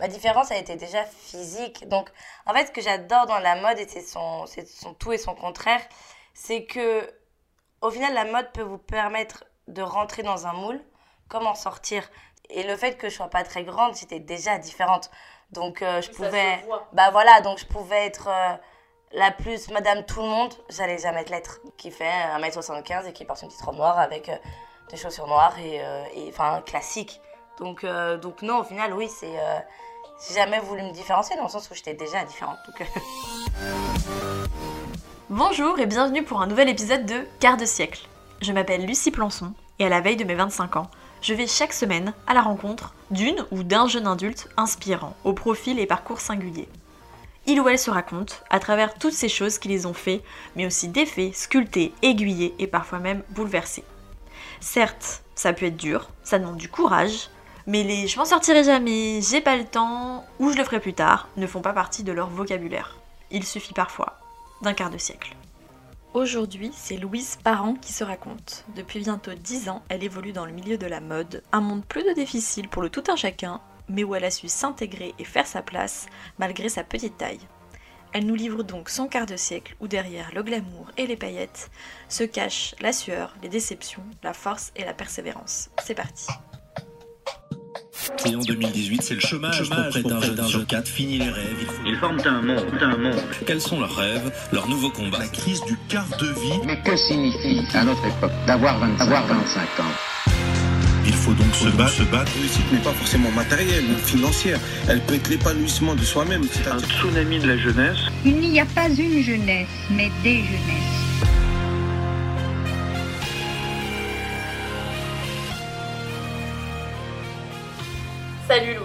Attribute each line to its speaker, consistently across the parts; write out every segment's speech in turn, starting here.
Speaker 1: Ma différence, a été déjà physique. Donc, en fait, ce que j'adore dans la mode, et c'est son, c'est son tout et son contraire, c'est que, au final, la mode peut vous permettre de rentrer dans un moule, comme en sortir. Et le fait que je sois pas très grande, j'étais déjà différente. Donc, euh, je pouvais. Bah voilà, donc je pouvais être euh, la plus madame tout le monde, j'allais jamais l'être. Qui fait 1m75 et qui porte une petite robe noire avec euh, des chaussures noires et, et enfin classique. Donc, euh, donc non, au final, oui, c'est. euh, j'ai jamais voulu me différencier dans le sens où j'étais déjà différente. Euh,
Speaker 2: Bonjour et bienvenue pour un nouvel épisode de Quart de siècle. Je m'appelle Lucie Plançon et à la veille de mes 25 ans, je vais chaque semaine à la rencontre d'une ou d'un jeune adulte inspirant, au profil et parcours singuliers. Il ou elle se raconte à travers toutes ces choses qui les ont fait, mais aussi défaits, sculptés, aiguillés et parfois même bouleversés. Certes, ça peut être dur, ça demande du courage, mais les je m'en sortirai jamais, j'ai pas le temps ou je le ferai plus tard ne font pas partie de leur vocabulaire. Il suffit parfois d'un quart de siècle. Aujourd'hui, c'est Louise Parent qui se raconte. Depuis bientôt 10 ans, elle évolue dans le milieu de la mode, un monde plus de difficile pour le tout un chacun, mais où elle a su s'intégrer et faire sa place malgré sa petite taille. Elle nous livre donc son quart de siècle où derrière le glamour et les paillettes se cachent la sueur, les déceptions, la force et la persévérance. C'est parti.
Speaker 3: Et en 2018, c'est le chômage, pour près d'un jeune sur quatre. Fini les rêves. Il faut...
Speaker 4: Ils forment un monde, un monde.
Speaker 3: Quels sont leurs rêves, leurs nouveaux combats
Speaker 5: La crise du quart de vie.
Speaker 6: Mais que signifie, à notre époque, d'avoir 25, avoir 25 ans
Speaker 5: Il faut donc se battre, se battre.
Speaker 7: La réussite n'est pas forcément matérielle ou financière. Elle peut être l'épanouissement de soi-même.
Speaker 4: Un
Speaker 7: C'est-à-dire
Speaker 4: tsunami de la jeunesse.
Speaker 8: Il n'y a pas une jeunesse, mais des jeunesses.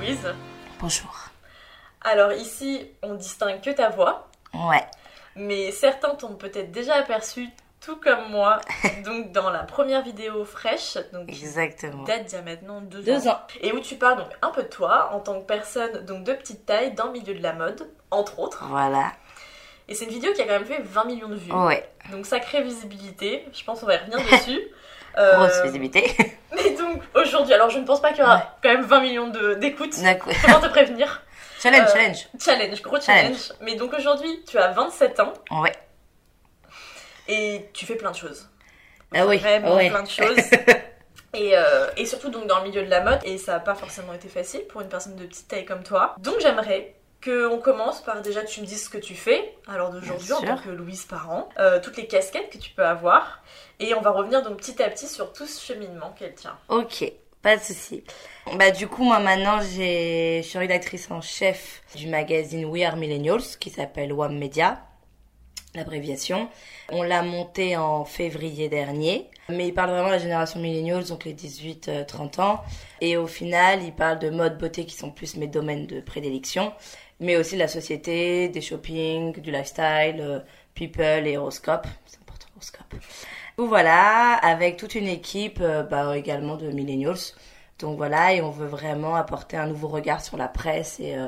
Speaker 2: Louise.
Speaker 1: bonjour.
Speaker 2: Alors ici, on distingue que ta voix,
Speaker 1: Ouais,
Speaker 2: mais certains t'ont peut-être déjà aperçu, tout comme moi, donc dans la première vidéo fraîche, donc qui
Speaker 1: exactement.
Speaker 2: date d'il y a maintenant deux,
Speaker 1: Deux ans.
Speaker 2: et où tu parles donc un peu de toi en tant que personne donc de petite taille dans le milieu de la mode, entre autres.
Speaker 1: Voilà.
Speaker 2: Et c'est une vidéo qui a quand même fait 20 millions de vues,
Speaker 1: Ouais,
Speaker 2: donc sacrée visibilité. Je pense qu'on va y revenir dessus. Euh,
Speaker 1: grosse visibilité.
Speaker 2: Mais donc aujourd'hui, alors je ne pense pas qu'il y aura
Speaker 1: Ouais.
Speaker 2: quand même 20 millions d'écoutes. Comment te prévenir
Speaker 1: challenge,
Speaker 2: Euh,
Speaker 1: challenge.
Speaker 2: Challenge, gros challenge. Mais donc aujourd'hui, tu as 27 ans
Speaker 1: Ouais.
Speaker 2: et tu fais plein de choses.
Speaker 1: Ah oui,
Speaker 2: Vraiment
Speaker 1: ouais.
Speaker 2: plein de choses. Et, euh, et surtout donc dans le milieu de la mode, et ça n'a pas forcément été facile pour une personne de petite taille comme toi. Donc j'aimerais qu'on commence par déjà tu me dises ce que tu fais, alors d'aujourd'hui en tant que Louise Parent, euh, toutes les casquettes que tu peux avoir, et on va revenir donc petit à petit sur tout ce cheminement qu'elle tient.
Speaker 1: Ok, pas de souci. Bah du coup moi maintenant je suis rédactrice en chef du magazine We Are Millennials qui s'appelle WAM Media, l'abréviation. On l'a monté en février dernier, mais il parle vraiment de la génération millennials donc les 18-30 ans et au final il parle de mode beauté qui sont plus mes domaines de prédilection, mais aussi de la société, des shopping, du lifestyle, euh, people et horoscope. C'est important horoscope. Donc voilà, avec toute une équipe euh, bah, également de millennials. Donc voilà, et on veut vraiment apporter un nouveau regard sur la presse et, euh,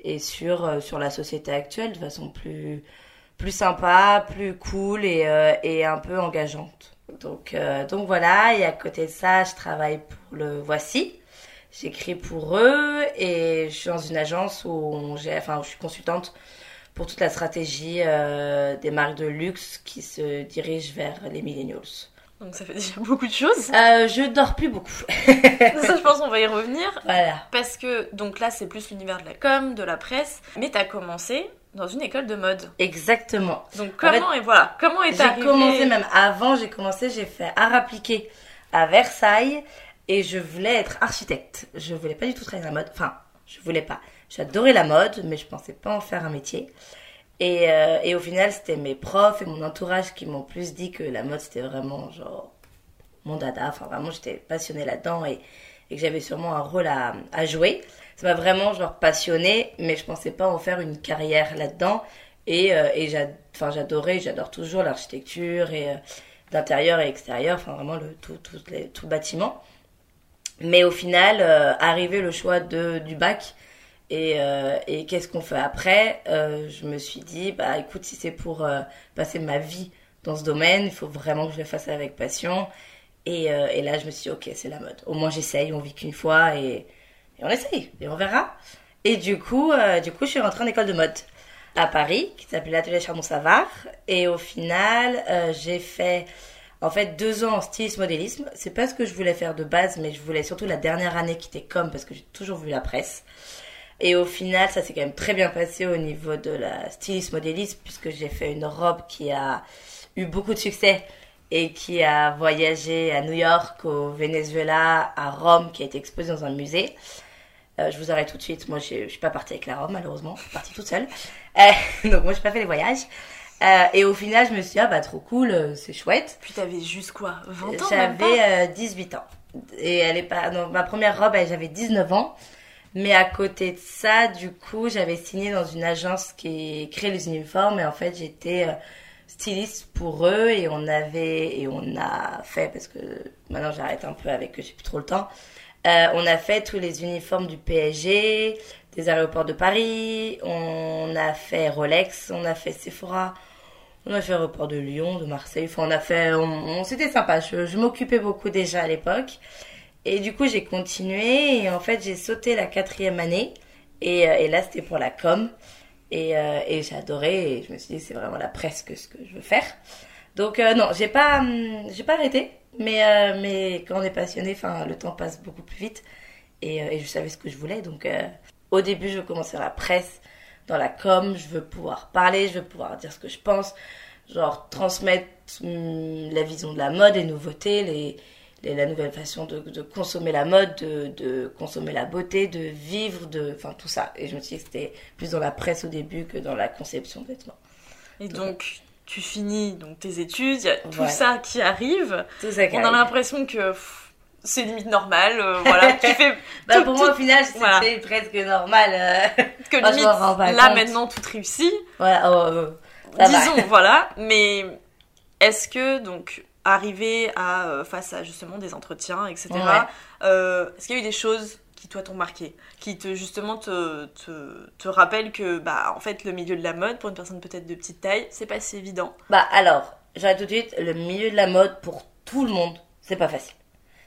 Speaker 1: et sur, euh, sur la société actuelle de façon plus, plus sympa, plus cool et, euh, et un peu engageante. Donc, euh, donc voilà, et à côté de ça, je travaille pour le Voici. J'écris pour eux et je suis dans une agence où, on enfin, où je suis consultante pour toute la stratégie euh, des marques de luxe qui se dirigent vers les millennials.
Speaker 2: Donc ça fait déjà beaucoup de choses.
Speaker 1: Euh, je dors plus beaucoup.
Speaker 2: Ça je pense qu'on va y revenir.
Speaker 1: voilà.
Speaker 2: Parce que donc là c'est plus l'univers de la com, de la presse, mais t'as commencé dans une école de mode.
Speaker 1: Exactement.
Speaker 2: Donc comment et voilà, comment est
Speaker 1: J'ai
Speaker 2: arrivé
Speaker 1: commencé même avant, j'ai commencé, j'ai fait art appliqué à Versailles et je voulais être architecte. Je voulais pas du tout travailler dans la mode. Enfin, je voulais pas. J'adorais la mode, mais je pensais pas en faire un métier. Et, euh, et au final, c'était mes profs et mon entourage qui m'ont plus dit que la mode c'était vraiment genre mon dada. Enfin, vraiment, j'étais passionnée là-dedans et, et que j'avais sûrement un rôle à, à jouer. Ça m'a vraiment genre passionnée, mais je pensais pas en faire une carrière là-dedans. Et, euh, et j'adorais, j'adore toujours l'architecture et euh, d'intérieur et extérieur, enfin vraiment le tout, tout, les- tout bâtiment. Mais au final, euh, arrivé le choix de, du bac et, euh, et qu'est-ce qu'on fait après, euh, je me suis dit, bah écoute, si c'est pour euh, passer ma vie dans ce domaine, il faut vraiment que je le fasse avec passion. Et, là, je me suis dit, ok, c'est la mode. Au moins, j'essaye, on vit qu'une fois et, on essaye et on verra. Et du coup, du coup, je suis rentrée en école de mode à Paris, qui s'appelait l'atelier Charbon-Savard. Et au final, j'ai fait en fait deux ans en stylisme-modélisme. C'est pas ce que je voulais faire de base, mais je voulais surtout la dernière année qui était comme, parce que j'ai toujours vu la presse. Et au final, ça s'est quand même très bien passé au niveau de la stylisme-modélisme, puisque j'ai fait une robe qui a eu beaucoup de succès et qui a voyagé à New York, au Venezuela, à Rome, qui a été exposée dans un musée. Euh, je vous arrête tout de suite. Moi, je je suis pas partie avec la robe, malheureusement. Je suis partie toute seule. Euh, donc, moi, j'ai pas fait les voyages. Euh, et au final, je me suis dit, ah bah trop cool, c'est chouette.
Speaker 2: Puis t'avais juste quoi 20 ans
Speaker 1: J'avais euh, 18 ans. Et elle est pas. Non, ma première robe, j'avais 19 ans. Mais à côté de ça, du coup, j'avais signé dans une agence qui crée les uniformes. Et en fait, j'étais euh, styliste pour eux. Et on avait. Et on a fait, parce que maintenant j'arrête un peu avec eux, j'ai plus trop le temps. Euh, on a fait tous les uniformes du PSG, des aéroports de Paris. On a fait Rolex, on a fait Sephora. On a fait aéroport de Lyon, de Marseille. Enfin, on a fait, on, c'était sympa. Je m'occupais beaucoup déjà à l'époque. Et du coup, j'ai continué. Et en fait, j'ai sauté la quatrième année. Et, euh, là, c'était pour la com. Et, euh, et j'ai adoré. Et je me suis dit, c'est vraiment la presse que ce que je veux faire. Donc euh, non, j'ai pas, hum, pas arrêté. Mais mais quand on est passionné, enfin, le temps passe beaucoup plus vite. Et, je savais ce que je voulais. Donc au début, je veux commencer la presse, dans la com. Je veux pouvoir parler, je veux pouvoir dire ce que je pense, genre transmettre hum, la vision de la mode, les nouveautés, les, les- la nouvelle façon de, de consommer la mode, de, de consommer la beauté, de vivre, de, enfin tout ça. Et je me suis dit que c'était plus dans la presse au début que dans la conception de vêtements.
Speaker 2: Et donc, tu finis donc tes études, il y a tout
Speaker 1: Ouais.
Speaker 2: ça qui arrive.
Speaker 1: Tout ça qui
Speaker 2: On a l'impression que c'est limite normal. euh, voilà, tu fais
Speaker 1: Bah,
Speaker 2: tout-
Speaker 1: pour moi, au final, c'était
Speaker 2: voilà.
Speaker 1: presque normal. euh.
Speaker 2: que
Speaker 1: Moi,
Speaker 2: limite là
Speaker 1: compte.
Speaker 2: maintenant tout réussit.
Speaker 1: voilà, oh, oh, va.
Speaker 2: Disons, voilà. Mais est-ce que donc arriver à euh, face à justement des entretiens, etc.
Speaker 1: Ouais.
Speaker 2: euh, est-ce qu'il y a eu des choses qui toi t'ont marqué, qui te justement te, te, te rappellent que bah en fait le milieu de la mode pour une personne peut-être de petite taille c'est pas si évident?
Speaker 1: Bah alors, j'arrête tout de suite, le milieu de la mode pour tout le monde, c'est pas facile.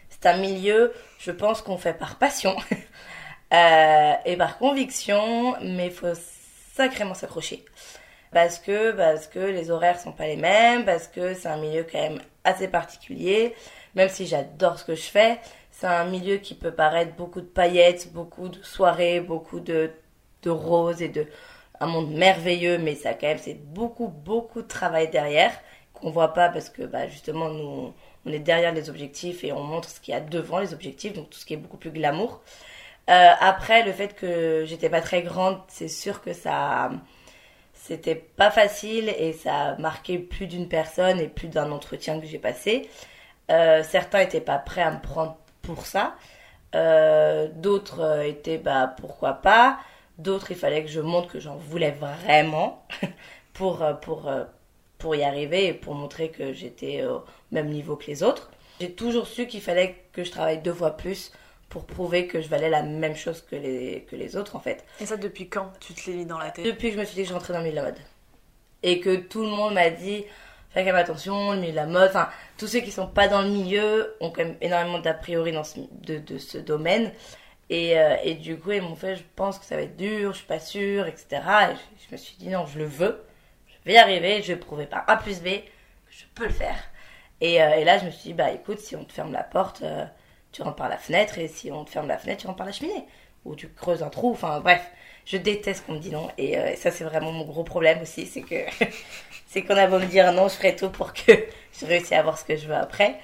Speaker 1: C'est un milieu, je pense qu'on fait par passion euh, et par conviction, mais il faut sacrément s'accrocher. Parce que, parce que les horaires sont pas les mêmes, parce que c'est un milieu quand même assez particulier, même si j'adore ce que je fais, c'est un milieu qui peut paraître beaucoup de paillettes, beaucoup de soirées, beaucoup de, de roses et de, un monde merveilleux, mais ça quand même c'est beaucoup beaucoup de travail derrière qu'on voit pas parce que bah justement nous on est derrière les objectifs et on montre ce qu'il y a devant les objectifs, donc tout ce qui est beaucoup plus glamour. Euh, après le fait que j'étais pas très grande, c'est sûr que ça c'était pas facile et ça a marqué plus d'une personne et plus d'un entretien que j'ai passé. Euh, certains étaient pas prêts à me prendre pour ça. Euh, D'autres euh, étaient bah pourquoi pas. D'autres il fallait que je montre que j'en voulais vraiment pour pour pour y arriver et pour montrer que j'étais au même niveau que les autres. J'ai toujours su qu'il fallait que je travaille deux fois plus pour prouver que je valais la même chose que les que les autres en fait.
Speaker 2: Et ça depuis quand tu te l'es mis dans la tête?
Speaker 1: Depuis que je me suis dit que je rentrais dans le milieu de la mode. Et que tout le monde m'a dit, fais quand même attention, le milieu de la mode, enfin, tous ceux qui sont pas dans le milieu ont quand même énormément d'a priori dans ce, de, de ce domaine. Et, euh, et du coup, ils m'ont fait, je pense que ça va être dur, je suis pas sûre, etc. Et je, je me suis dit, non, je le veux, je vais y arriver, je vais prouver par A plus B que je peux le faire. Et, euh, et là, je me suis dit, bah écoute, si on te ferme la porte, euh, tu rentres par la fenêtre, et si on te ferme la fenêtre, tu rentres par la cheminée. Ou tu creuses un trou, enfin bref. Je déteste qu'on me dise non. Et euh, ça, c'est vraiment mon gros problème aussi, c'est que c'est qu'on a beau me dire non, je ferai tout pour que je réussisse à avoir ce que je veux après,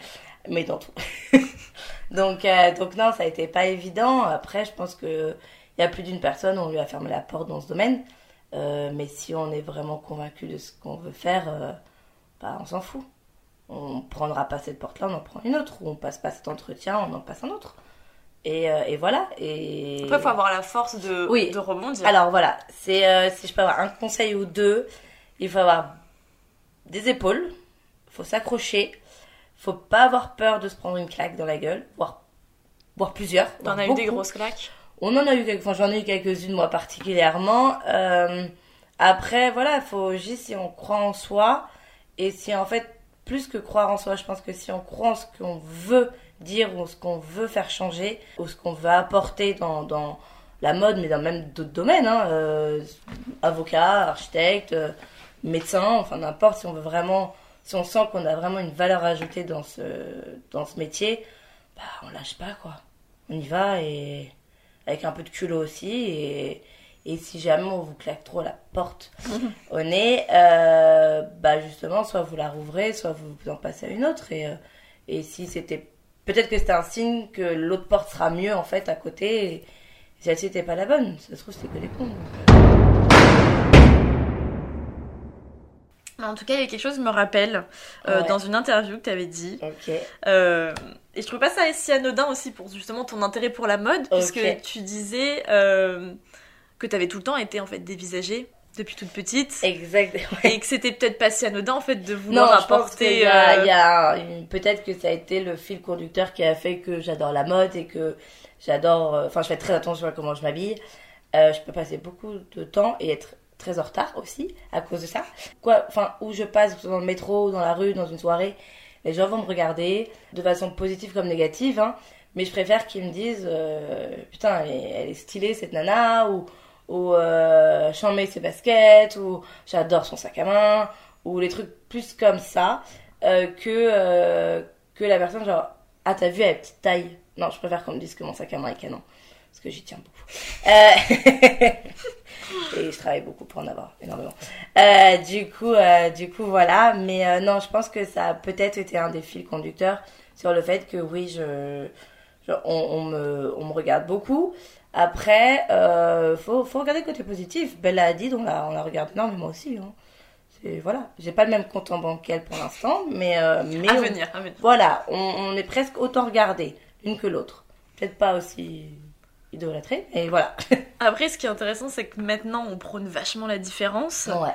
Speaker 1: mais dans tout. donc, euh, donc non, ça a été pas évident. Après, je pense que il y a plus d'une personne, on lui a fermé la porte dans ce domaine. Euh, mais si on est vraiment convaincu de ce qu'on veut faire, bah, on s'en fout. On prendra pas cette porte-là, on en prend une autre. Ou on passe pas cet entretien, on en passe un autre. Et, euh, et voilà. Et...
Speaker 2: Après, faut avoir la force de,
Speaker 1: Oui.
Speaker 2: de rebondir.
Speaker 1: Alors voilà, c'est euh, si je peux avoir un conseil ou deux, il faut avoir des épaules, faut s'accrocher, faut pas avoir peur de se prendre une claque dans la gueule, voire, voire plusieurs.
Speaker 2: T'en as eu des grosses claques?
Speaker 1: On en a eu quelques, enfin j'en ai eu quelques-unes moi particulièrement. Euh, après voilà, il faut juste si on croit en soi et si en fait plus que croire en soi, je pense que si on croit en ce qu'on veut dire ou ce qu'on veut faire changer ou ce qu'on veut apporter dans, dans la mode, mais dans même d'autres domaines, hein, euh, avocat, architecte, euh, médecin, enfin n'importe, si on veut vraiment, si on sent qu'on a vraiment une valeur ajoutée dans ce, dans ce métier, bah on lâche pas quoi. On y va et avec un peu de culot aussi et, et si jamais on vous claque trop la porte au nez, euh, bah justement, soit vous la rouvrez, soit vous, en passez à une autre et, euh, et si c'était, peut-être que c'était un signe que l'autre porte sera mieux en fait à côté et, celle-ci n'était pas la bonne. Ça se trouve, c'était que des cons. euh.
Speaker 2: En tout cas, il y a quelque chose qui me rappelle euh,
Speaker 1: Ouais.
Speaker 2: dans une interview que tu avais dit.
Speaker 1: Ok.
Speaker 2: Euh, et je trouve pas ça si anodin aussi pour justement ton intérêt pour la mode, puisque
Speaker 1: Ok.
Speaker 2: tu disais euh, que tu avais tout le temps été en fait dévisagée depuis toute petite.
Speaker 1: Exact.
Speaker 2: Et que c'était peut-être pas si anodin en fait de vouloir
Speaker 1: Non,
Speaker 2: apporter.
Speaker 1: y a,
Speaker 2: euh,
Speaker 1: il y a une- peut-être que ça a été le fil conducteur qui a fait que j'adore la mode et que j'adore. euh, Enfin, je fais très attention à comment je m'habille. Euh, je peux passer beaucoup de temps et être très en retard aussi à cause de ça. Quoi, enfin, où je passe, dans le métro, dans la rue, dans une soirée, les gens vont me regarder de façon positive comme négative, hein. Mais je préfère qu'ils me disent, euh, putain, elle est, elle est stylée cette nana, ou, ou euh, mets ses baskets, ou j'adore son sac à main, ou les trucs plus comme ça, euh, que, euh, que la personne genre, ah t'as vu, elle a petite taille. Non, je préfère qu'on me dise que mon sac à main est canon, parce que j'y tiens beaucoup. Euh, Et je travaille beaucoup pour en avoir énormément. Du coup, du coup, voilà. Mais non, je pense que ça a peut-être été un des fils conducteurs sur le fait que oui, je, on me, on me regarde beaucoup. Après, euh, faut, faut regarder le côté positif. Bella Hadid, on la, on la regarde énormément aussi. Hein. C'est voilà. J'ai pas le même compte en banque qu'elle pour l'instant, mais euh, mais
Speaker 2: À
Speaker 1: on-
Speaker 2: venir, à venir.
Speaker 1: voilà, on, on est presque autant regardé l'une que l'autre. Peut-être pas aussi idolâtré, mais voilà.
Speaker 2: Après, ce qui est intéressant, c'est que maintenant on prône vachement la différence.
Speaker 1: ouais.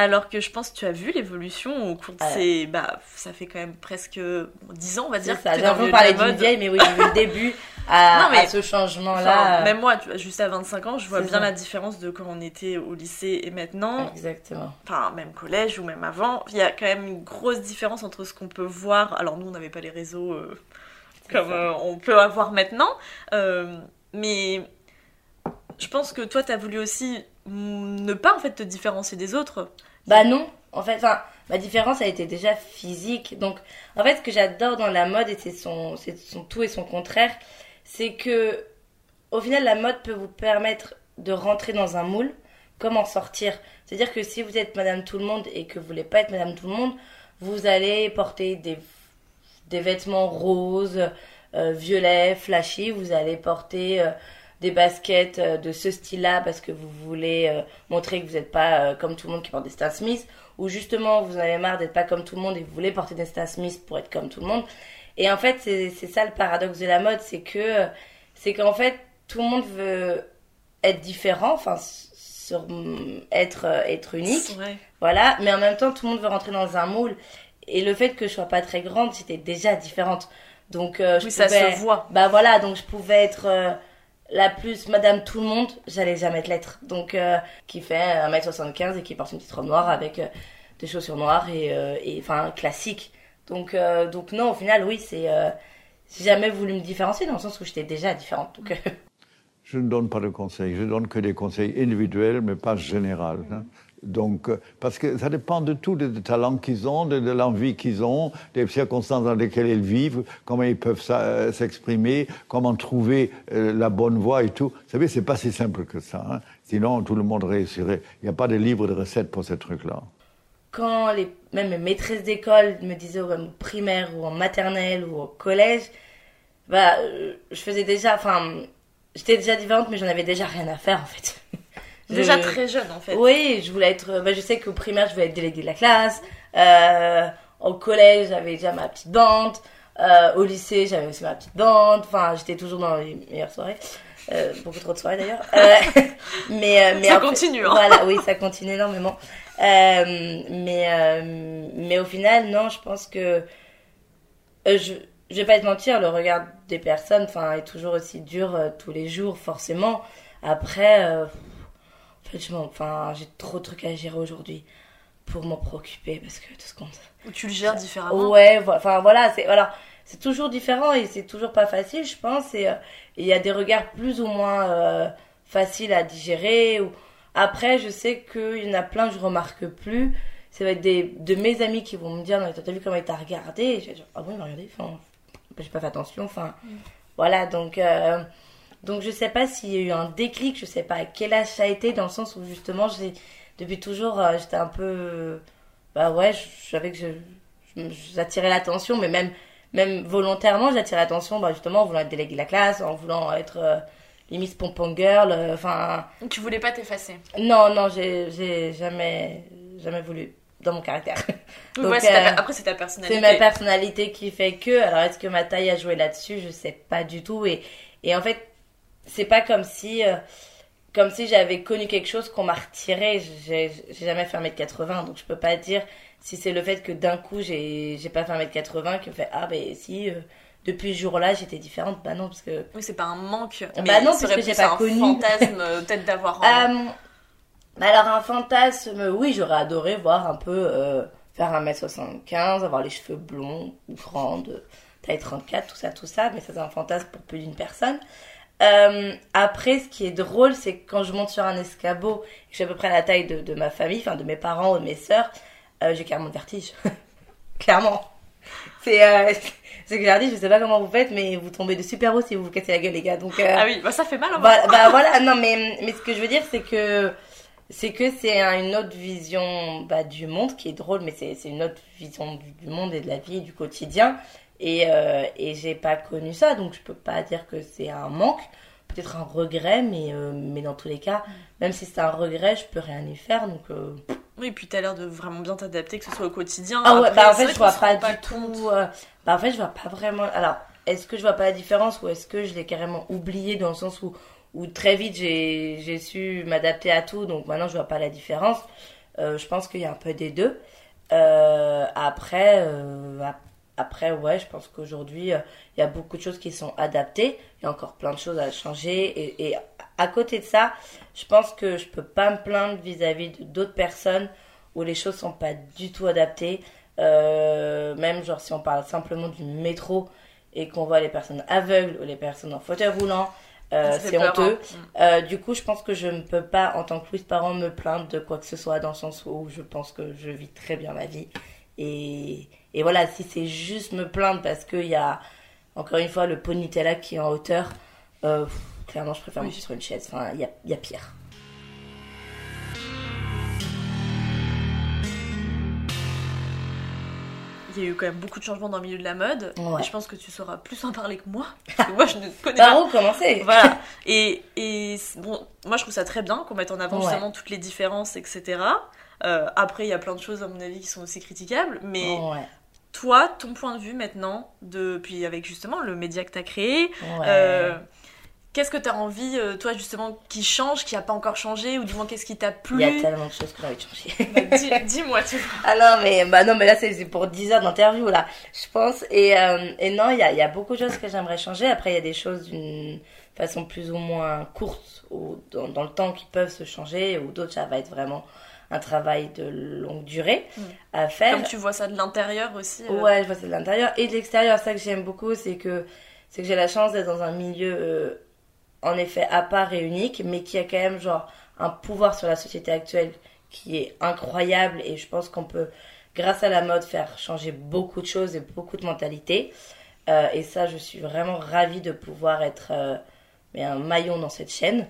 Speaker 2: Alors que je pense que tu as vu l'évolution au cours de
Speaker 1: Ouais.
Speaker 2: ces. Bah, ça fait quand même presque bon, 10 ans, on va dire.
Speaker 1: ça.
Speaker 2: milieu
Speaker 1: parler d'une vieille, mais oui, j'ai vu le début à,
Speaker 2: Non, mais-
Speaker 1: à ce changement-là.
Speaker 2: Même moi, juste à 25 ans, je vois bien
Speaker 1: ça.
Speaker 2: la différence de quand on était au lycée et maintenant.
Speaker 1: Exactement.
Speaker 2: Enfin, même collège ou même avant. Il y a quand même une grosse différence entre ce qu'on peut voir. Alors, nous, on n'avait pas les réseaux euh, comme euh, on peut avoir maintenant. Euh, mais je pense que toi, tu as voulu aussi ne pas en fait te différencier des autres.
Speaker 1: Bah non, en fait, ma différence a été déjà physique. Donc, en fait, ce que j'adore dans la mode, et c'est son, son tout et son contraire, c'est que, au final, la mode peut vous permettre de rentrer dans un moule, comme en sortir. C'est-à-dire que si vous êtes Madame Tout le Monde et que vous voulez pas être Madame Tout le Monde, vous allez porter des, des vêtements roses, euh, violets, flashy, vous allez porter euh, des baskets euh, de ce style-là parce que vous voulez euh, montrer que vous n'êtes pas euh, comme tout le monde qui porte des Stan Smith, ou justement vous en avez marre d'être pas comme tout le monde et vous voulez porter des Stan Smith pour être comme tout le monde. Et en fait, c'est c'est ça le paradoxe de la mode, c'est que c'est qu'en fait tout le monde veut être différent, enfin sur, être être unique.
Speaker 2: Ouais.
Speaker 1: Voilà, mais en même temps, tout le monde veut rentrer dans un moule. Et le fait que je sois pas très grande, j'étais déjà différente. Donc, euh, je
Speaker 2: Oui, ça
Speaker 1: pouvais...
Speaker 2: se voit.
Speaker 1: Bah voilà, donc je pouvais être euh, la plus Madame Tout le Monde, j'allais jamais te l'être. Donc, euh, qui fait 1m75 et qui porte une petite robe noire avec euh, des chaussures noires et, euh, enfin, classique. Donc, euh, donc non, au final, oui, c'est... Euh, j'ai jamais voulu me différencier dans le sens où j'étais déjà différente. Donc, euh,
Speaker 9: Je ne donne pas de conseils, je donne que des conseils individuels, mais pas généraux. hein. Donc, euh, parce que ça dépend de tout, des talents qu'ils ont, de, l'envie qu'ils ont, des circonstances dans lesquelles ils vivent, comment ils peuvent euh, s'exprimer, comment trouver euh, la bonne voie et tout. Vous savez, c'est pas si simple que ça. hein. Sinon, tout le monde réussirait. Il n'y a pas de livre de recettes pour ces trucs-là.
Speaker 1: quand les, même mes maîtresses d'école me disaient au primaire ou en maternelle ou au collège, bah, je faisais déjà, enfin, j'étais déjà différente, mais j'en avais déjà rien à faire en fait.
Speaker 2: Déjà
Speaker 1: Je-
Speaker 2: très jeune en fait.
Speaker 1: Oui, je voulais être, bah, je sais qu'au primaire, je voulais être déléguée de la classe. Euh, au collège, j'avais déjà ma petite bande. Euh, au lycée, j'avais aussi ma petite bande. Enfin, j'étais toujours dans les meilleures soirées. Euh, beaucoup trop de soirées d'ailleurs. Mais, mais
Speaker 2: Ça
Speaker 1: après-
Speaker 2: continue, hein.
Speaker 1: Voilà, oui, ça continue énormément. Mais, mais au final, non, je pense que je, je vais pas te mentir, le regard des personnes, enfin, est toujours aussi dur tous les jours, forcément. Après, en fait, je m'en- enfin, j'ai trop de trucs à gérer aujourd'hui pour m'en préoccuper parce que tout ce compte.
Speaker 2: Ou tu le gères différemment.
Speaker 1: Ouais, enfin voilà, c'est voilà, c'est toujours différent et c'est toujours pas facile, je pense. Et euh, il y a des regards plus ou moins euh, facile à digérer. Ou... Après, je sais qu'il y en a plein que je remarque plus. Ça va être des, de mes amis qui vont me dire, non, t'as vu comment il t'a regardé? Et je vais dire, ah bon, il m'a regardé Enfin, j'ai pas fait attention. Enfin, voilà, donc... euh, donc je sais pas s'il y a eu un déclic, je sais pas à quel âge ça a été, dans le sens où justement, j'ai, depuis toujours, euh, j'étais un peu... Bah ouais, je savais que je, je- j'attirais l'attention, mais même, même volontairement, j'attirais l'attention, bah justement, en voulant être déléguée de la classe, en voulant être euh, limite pompon girl, euh, enfin...
Speaker 2: Tu voulais pas t'effacer?
Speaker 1: non, non, j'ai, j'ai jamais, jamais voulu, dans mon caractère.
Speaker 2: Oui,
Speaker 1: Donc,
Speaker 2: ouais, c'est ta-
Speaker 1: euh,
Speaker 2: après, c'est ta personnalité.
Speaker 1: C'est ma personnalité qui fait que. Alors, est-ce que ma taille a joué là-dessus? Je sais pas du tout. Et, et en fait, c'est pas comme si, euh, comme si j'avais connu quelque chose qu'on m'a retiré. J'ai jamais fait 1m80, donc je peux pas dire si c'est le fait que d'un coup j'ai j'ai pas fait 1m80 qui me fait ah ben si. euh, depuis ce jour-là, j'étais différente. Bah non, parce que
Speaker 2: Oui, c'est pas un manque.
Speaker 1: Bah
Speaker 2: mais
Speaker 1: non, parce que j'ai pas
Speaker 2: un
Speaker 1: connu.
Speaker 2: fantasme, euh, peut-être d'avoir. un-
Speaker 1: bah alors un fantasme, oui, j'aurais adoré voir un peu euh, faire 1m75, avoir les cheveux blonds ou grandes, taille 34, tout ça, tout ça, mais ça c'est un fantasme pour plus d'une personne. Euh, après, ce qui est drôle, c'est que quand je monte sur un escabeau, je suis à peu près à la taille de, de ma famille, enfin de mes parents ou de mes sœurs, euh, j'ai carrément le vertige. Clairement. C'est euh, c'est que leur dis, je sais pas comment vous faites, mais vous tombez de super haut si vous vous cassez la gueule, les gars. Donc, euh,
Speaker 2: Ah oui, bah ça fait mal. hein.
Speaker 1: bah, bah voilà, non mais, mais ce que je veux dire c'est que c'est que c'est un- une autre vision bah, du monde qui est drôle, mais c'est c'est une autre vision du, du monde et de la vie et du quotidien. Et, euh, et j'ai pas connu ça, donc je peux pas dire que c'est un manque, peut-être un regret, mais, euh, mais dans tous les cas, même si c'est un regret, je peux rien y faire. Donc, euh,
Speaker 2: Oui, puis t'as l'air de vraiment bien t'adapter, que ce soit au quotidien.
Speaker 1: ah ouais,
Speaker 2: Après,
Speaker 1: bah en fait, je vois pas du tout. euh, bah en fait, je vois pas vraiment. Alors, est-ce que je vois pas la différence ou est-ce que je l'ai carrément oublié dans le sens où, où très vite j'ai su m'adapter à tout, donc maintenant je vois pas la différence. Je pense qu'il y a un peu des deux. Après, ap- après, ouais, je pense qu'aujourd'hui, euh, il y a beaucoup de choses qui sont adaptées. Il y a encore plein de choses à changer. Et, et à côté de ça, je pense que je peux pas me plaindre vis-à-vis d'autres personnes où les choses sont pas du tout adaptées. Euh, même genre si on parle simplement du métro et qu'on voit les personnes aveugles ou les personnes en fauteuil roulant, euh, c'est honteux.
Speaker 2: hein.
Speaker 1: Euh, du coup, je pense que je ne peux pas, en tant que Louise Parent, me plaindre de quoi que ce soit, dans le sens où je pense que je vis très bien ma vie. Et, et voilà, si c'est juste me plaindre parce qu'il y a, encore une fois, le Ponitella qui est en hauteur, euh, pff, clairement, je préfère
Speaker 2: Oui.
Speaker 1: sur une chaise. Enfin, il y a, y a pire.
Speaker 2: Il y a eu quand même beaucoup de changements dans le milieu de la mode.
Speaker 1: Ouais.
Speaker 2: Et je pense que tu sauras plus en parler que moi. Parce que moi, je ne connais
Speaker 1: Par
Speaker 2: pas.
Speaker 1: où commencer
Speaker 2: Voilà. Et, et bon, moi, je trouve ça très bien qu'on mette en avant
Speaker 1: Ouais.
Speaker 2: justement toutes les différences, etc. Euh, après, il y a plein de choses, à mon avis, qui sont aussi critiquables. Mais
Speaker 1: Ouais,
Speaker 2: toi, ton point de vue maintenant, depuis avec justement le média que tu as créé,
Speaker 1: ouais.
Speaker 2: euh, qu'est-ce que tu as envie, euh, toi, justement, qui change, qui n'a pas encore changé, ou du moins, qu'est-ce qui t'a
Speaker 1: Il
Speaker 2: plu
Speaker 1: y a tellement de choses que j'ai envie de changer.
Speaker 2: Bah, dis- Dis-moi, tu vois.
Speaker 1: Non, mais, bah non, mais là, c'est c'est pour 10 heures d'interview, là, je pense. Et, euh, et non, il y a, il y a beaucoup de choses que j'aimerais changer. Après, il y a des choses d'une façon plus ou moins courte ou dans, dans le temps qui peuvent se changer, ou d'autres, ça va être vraiment un travail de longue durée
Speaker 2: Mm.
Speaker 1: à faire.
Speaker 2: Comme tu vois ça de l'intérieur aussi. euh,
Speaker 1: Ouais, je vois ça de l'intérieur et de l'extérieur. Ça que j'aime beaucoup, c'est que c'est que j'ai la chance d'être dans un milieu euh, en effet à part et unique, mais qui a quand même genre un pouvoir sur la société actuelle qui est incroyable et je pense qu'on peut, grâce à la mode, faire changer beaucoup de choses et beaucoup de mentalités. Euh, et ça, je suis vraiment ravie de pouvoir être mais un maillon dans cette chaîne.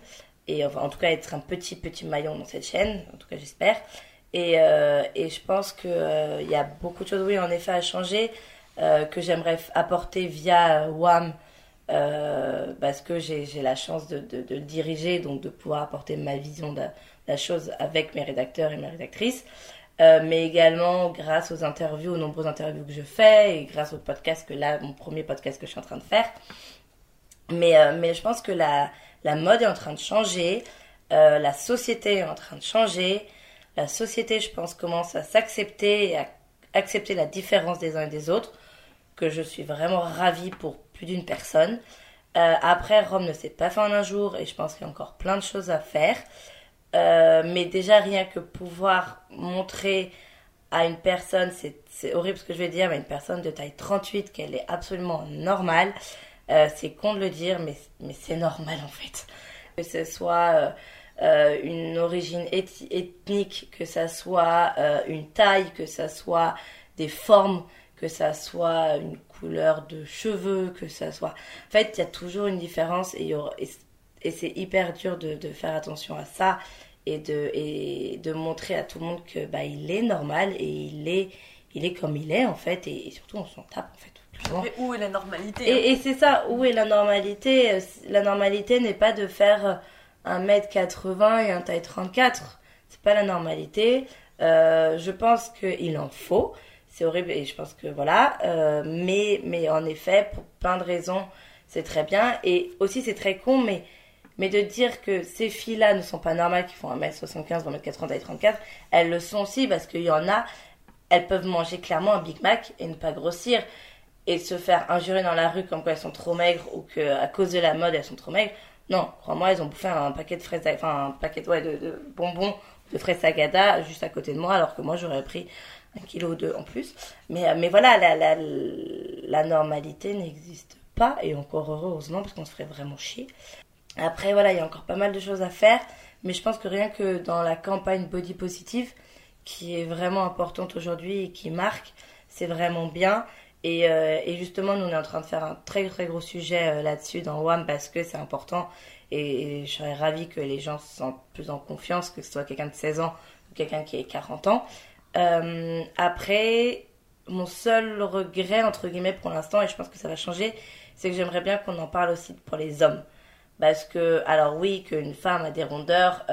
Speaker 1: Et enfin, en tout cas, être un petit, petit maillon dans cette chaîne. En tout cas, j'espère. Et, euh, et je pense qu'il il y a beaucoup de choses, oui, en effet, à changer, euh, que j'aimerais apporter via euh, WAM, euh, parce que j'ai la chance de, de, le diriger, donc de pouvoir apporter ma vision de, la chose avec mes rédacteurs et mes rédactrices. Euh, mais également grâce aux interviews, aux nombreuses interviews que je fais, et grâce au podcast que là, mon premier podcast que je suis en train de faire. Mais, euh, mais je pense que la, la mode est en train de changer, euh, la société est en train de changer, la société, je pense, commence à s'accepter et à accepter la différence des uns et des autres, que je suis vraiment ravie pour plus d'une personne. Euh, après, Rome ne s'est pas fait en un jour et je pense qu'il y a encore plein de choses à faire. Euh, mais déjà, rien que pouvoir montrer à une personne, c'est horrible ce que je vais dire, mais une personne de taille 38 qu'elle est absolument normale, euh, c'est con de le dire, mais, mais c'est normal en fait. que ce soit euh, euh, une origine eth- ethnique, que ça soit une taille, que ça soit des formes, que ça soit une couleur de cheveux, que ça soit... En fait, il y a toujours une différence et, c'est hyper dur de, de faire attention à ça et de, et de montrer à tout le monde que bah, il est normal et il est, il est comme il est en fait et, et surtout on s'en tape en fait.
Speaker 2: Mais où est la normalité hein
Speaker 1: Et, c'est ça, où est la normalité Euh, La normalité n'est pas de faire 1m80 et un taille 34. C'est pas la normalité. Euh, je pense qu'il en faut. C'est horrible et je pense que voilà. Euh, mais, mais en effet, pour plein de raisons, c'est très bien. Et aussi, c'est très con, mais, mais de dire que ces filles-là ne sont pas normales, qui font 1m75, 1m80, taille 34, elles le sont aussi parce qu'il y en a, elles peuvent manger clairement un Big Mac et ne pas grossir et se faire injurer dans la rue comme quoi elles sont trop maigres ou que à cause de la mode elles sont trop maigres. Non, crois-moi, elles ont bouffé un paquet de fraises, enfin un paquet de, bonbons de fraises sagada juste à côté de moi, alors que moi j'aurais pris un kilo ou deux en plus. Mais, euh, mais voilà, la, la normalité n'existe pas et encore heureusement parce qu'on se ferait vraiment chier. Après voilà, il y a encore pas mal de choses à faire, mais je pense que rien que dans la campagne body positive qui est vraiment importante aujourd'hui et qui marque, c'est vraiment bien. Et, euh, et justement, nous, on est en train de faire un très très gros sujet euh, là-dessus dans WAM parce que c'est important. Et, et je serais ravie que les gens se sentent plus en confiance, que ce soit quelqu'un de 16 ans ou quelqu'un qui ait 40 ans. Euh, après, mon seul regret, entre guillemets, pour l'instant, et je pense que ça va changer, c'est que j'aimerais bien qu'on en parle aussi pour les hommes. Parce que, alors oui, qu'une femme a des rondeurs,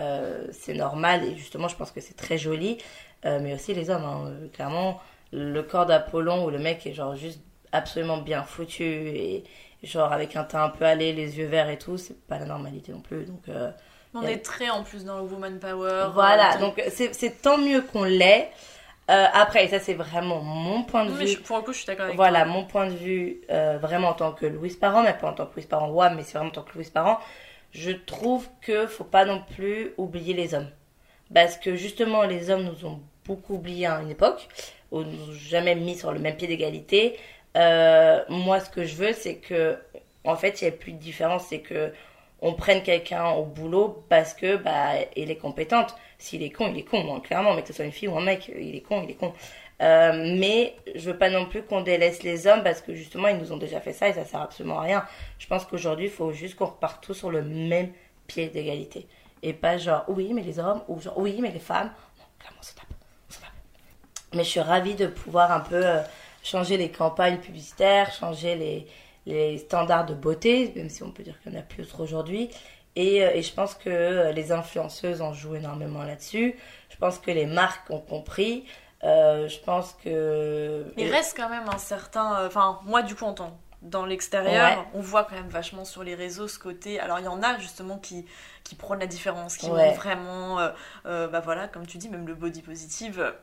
Speaker 1: c'est normal, et justement, je pense que c'est très joli, mais aussi les hommes, hein, clairement, le corps d'Apollon où le mec est genre juste absolument bien foutu et genre avec un teint un peu allé, les yeux verts et tout, c'est pas la normalité non plus. Donc euh,
Speaker 2: On
Speaker 1: a-
Speaker 2: est très en plus dans le woman power.
Speaker 1: voilà,
Speaker 2: euh,
Speaker 1: donc c'est tant mieux qu'on l'ait. Euh, après, et ça c'est vraiment mon point de
Speaker 2: Non, mais
Speaker 1: vue.
Speaker 2: je- pour le coup, je suis d'accord avec
Speaker 1: Voilà,
Speaker 2: toi.
Speaker 1: mon point de vue, euh, vraiment en tant que Louise Parent, mais pas en tant que Louise Parent WAM, mais c'est vraiment en tant que Louise Parent, je trouve que faut pas non plus oublier les hommes. Parce que justement, les hommes nous ont beaucoup oubliés à une époque, ou nous jamais mis sur le même pied d'égalité. Euh, moi, ce que je veux, c'est que, en fait, il n'y a plus de différence, c'est que on prenne quelqu'un au boulot parce que bah il est compétente. S'il est con, il est con, hein, clairement, mais que ce soit une fille ou un mec, il est con, il est con. Euh, mais je veux pas non plus qu'on délaisse les hommes parce que justement ils nous ont déjà fait ça et ça sert absolument à rien. Je pense qu'aujourd'hui il faut juste qu'on reparte tous sur le même pied d'égalité et pas genre oui mais les hommes ou genre oui mais les femmes. Non, clairement on se tape, on se tape. Mais je suis ravie de pouvoir un peu euh, changer les campagnes publicitaires, changer les, les standards de beauté, même si on peut dire qu'il n'y en a plus aujourd'hui. Et, euh, et je pense que euh, les influenceuses en jouent énormément là-dessus. Je pense que les marques ont compris. Euh, je pense que.
Speaker 2: Il reste quand même un certain. Enfin, moi, du coup, en tant dans l'extérieur,
Speaker 1: Ouais.
Speaker 2: on voit quand même vachement sur les réseaux ce côté. Alors, il y en a justement qui, qui prônent la différence, qui
Speaker 1: Ouais.
Speaker 2: ont vraiment. euh, euh, bah voilà, comme tu dis, même le body positive.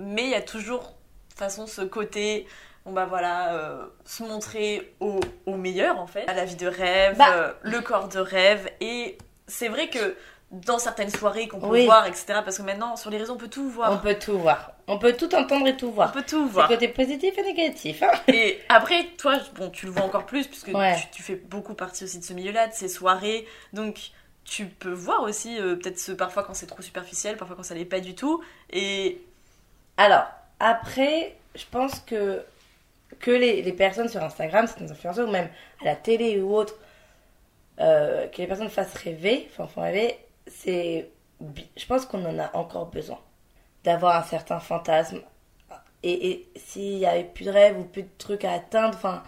Speaker 2: Mais il y a toujours, de toute façon, ce côté. Bon bah voilà, euh, se montrer au, au meilleur en fait, à la vie de rêve,
Speaker 1: Bah.
Speaker 2: euh, le corps de rêve. Et c'est vrai que dans certaines soirées qu'on peut
Speaker 1: Oui.
Speaker 2: voir, etc. Parce que maintenant, sur les réseaux, on peut tout voir.
Speaker 1: On peut tout voir. On peut tout entendre et tout
Speaker 2: On
Speaker 1: voir.
Speaker 2: peut tout
Speaker 1: C'est
Speaker 2: voir.
Speaker 1: côté positif et négatif. Hein
Speaker 2: Et après, toi, bon, tu le vois encore plus, puisque
Speaker 1: Ouais.
Speaker 2: tu, tu fais beaucoup partie aussi de ce milieu-là, de ces soirées. Donc, tu peux voir aussi, euh, peut-être parfois quand c'est trop superficiel, parfois quand ça l'est pas du tout. Et
Speaker 1: Alors, après, je pense que, que les, personnes sur Instagram, certains influenceurs, ou même à la télé ou autre, euh, que les personnes fassent rêver, enfin, font rêver, c'est. Je pense qu'on en a encore besoin. D'avoir un certain fantasme. Et, s'il y avait plus de rêve ou plus de trucs à atteindre, enfin.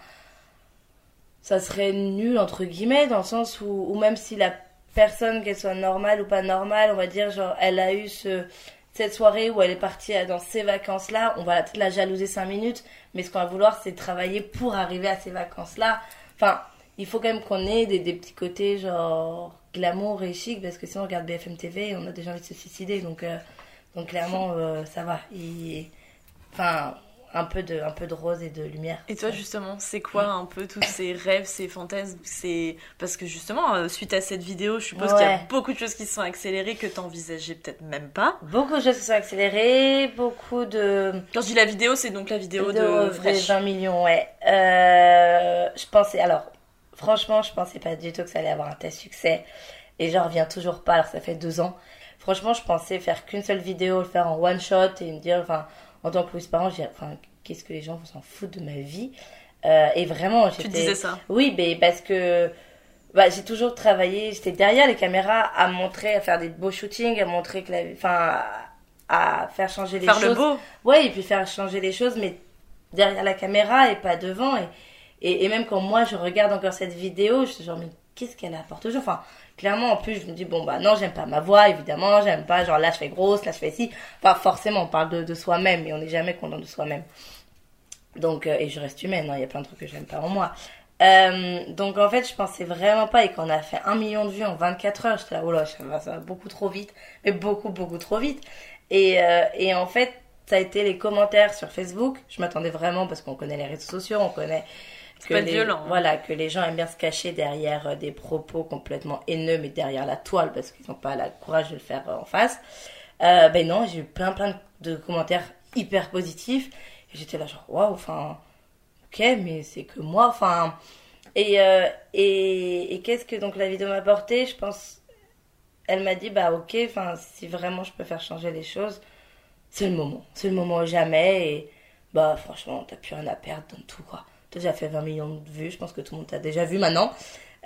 Speaker 1: Ça serait nul, entre guillemets, dans le sens où, même si la personne, qu'elle soit normale ou pas normale, on va dire, genre, elle a eu ce, cette soirée où elle est partie dans ces vacances-là, on va la jalouser 5 minutes, mais ce qu'on va vouloir, c'est travailler pour arriver à ces vacances-là. Enfin, il faut quand même qu'on ait des, petits côtés genre glamour et chic, parce que sinon on regarde BFM TV on a déjà envie de se suicider, donc, euh, donc clairement, euh, ça va. Et, enfin, un peu, de, un peu de rose et de lumière.
Speaker 2: Et toi, justement, c'est quoi un peu tous ces rêves, ces fantasmes c'est Parce que justement, euh, suite à cette vidéo, je suppose qu'il y a beaucoup de choses qui se sont accélérées que t'envisageais peut-être même pas.
Speaker 1: Beaucoup de choses se sont accélérées, beaucoup de...
Speaker 2: Quand je dis la vidéo, c'est donc la vidéo de
Speaker 1: de
Speaker 2: Fresh.
Speaker 1: 20 millions, ouais. Euh, je pensais, alors, franchement, je pensais pas du tout que ça allait avoir un tel succès. Et j'en reviens toujours pas, alors ça fait deux ans. Franchement, je pensais faire qu'une seule vidéo, le faire en one shot et me dire, enfin, en tant que Louis Parent, j'ai, enfin, qu'est-ce que les gens vont s'en foutre de ma vie? Euh, Et vraiment, j'étais.
Speaker 2: Tu disais ça.
Speaker 1: Oui, mais parce que bah, j'ai toujours travaillé, j'étais derrière les caméras à montrer, à faire des beaux shootings, à montrer que la, enfin, à, faire changer les
Speaker 2: Faire
Speaker 1: choses.
Speaker 2: le beau.
Speaker 1: Ouais, et puis faire changer les choses, mais derrière la caméra et pas devant. Et, et, et même quand moi je regarde encore cette vidéo, je suis genre, mais qu'est-ce qu'elle apporte gens? Enfin, clairement, en plus, je me dis, bon, bah non, j'aime pas ma voix, évidemment, j'aime pas, genre là je fais grosse, là je fais ci. Enfin, forcément, on parle de, de soi-même, et on n'est jamais content de soi-même. Donc, euh, et je reste humaine, hein, il y a plein de trucs que j'aime pas en moi. Euh, donc en fait, je pensais vraiment pas, et quand on a fait un million de vues en 24 heures, j'étais là, oh là, ça va, ça va beaucoup trop vite, mais beaucoup, beaucoup trop vite. Et, euh, et en fait, ça a été les commentaires sur Facebook. Je m'attendais vraiment parce qu'on connaît les réseaux sociaux, on connaît que
Speaker 2: pas
Speaker 1: les,
Speaker 2: violent, hein.
Speaker 1: voilà, que les gens aiment bien se cacher derrière euh, des propos complètement haineux, mais derrière la toile parce qu'ils n'ont pas le courage de le faire euh, en face. Euh, ben non, j'ai eu plein plein de commentaires hyper positifs. Et j'étais là genre waouh, enfin ok, mais c'est que moi, enfin et euh, et, et qu'est-ce que donc la vidéo m'a apporté? Je pense, elle m'a dit bah ok, enfin si vraiment je peux faire changer les choses, c'est le moment, c'est le moment jamais et bah franchement t'as plus rien à perdre dans tout quoi. Déjà fait 20 millions de vues, je pense que tout le monde t'a déjà vu maintenant.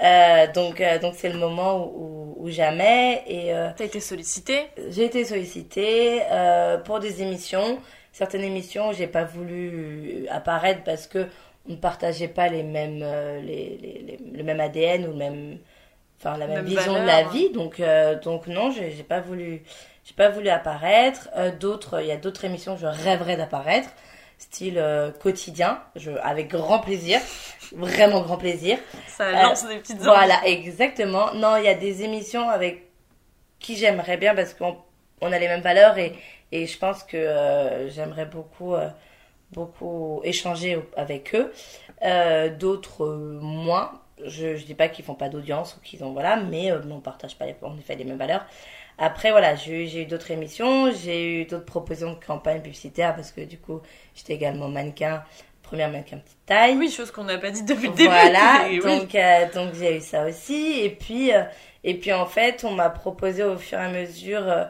Speaker 1: Euh, donc euh, donc c'est le moment où, où, où jamais. Et euh,
Speaker 2: T'as été sollicité.
Speaker 1: j'ai été sollicitée pour des émissions, certaines émissions où j'ai pas voulu apparaître parce que on ne partageait pas les mêmes les, les, les- le même ADN ou le même enfin la même,
Speaker 2: Même
Speaker 1: vision de la vie. Donc donc non j'ai j'ai pas voulu j'ai pas voulu apparaître. D'autres il y a d'autres émissions que je rêverais d'apparaître style euh, quotidien je avec grand plaisir vraiment grand plaisir
Speaker 2: Ça
Speaker 1: Euh,
Speaker 2: lance des petites
Speaker 1: voilà, exactement. Non, il y a des émissions avec qui j'aimerais bien parce qu'on on a les mêmes valeurs et, et je pense que euh, j'aimerais beaucoup, beaucoup échanger avec eux. D'autres moins. Je, je dis pas qu'ils font pas d'audience ou qu'ils ont voilà, mais on partage pas les- en effet les mêmes valeurs. Après voilà, j'ai eu- d'autres émissions, j'ai eu d'autres propositions de campagne publicitaire parce que du coup j'étais également mannequin, première mannequin petite taille.
Speaker 2: Oui, chose qu'on n'a pas dit depuis le début.
Speaker 1: Voilà,
Speaker 2: oui.
Speaker 1: donc euh, donc j'ai eu ça aussi et puis euh, et puis en fait on m'a proposé au fur et à mesure euh,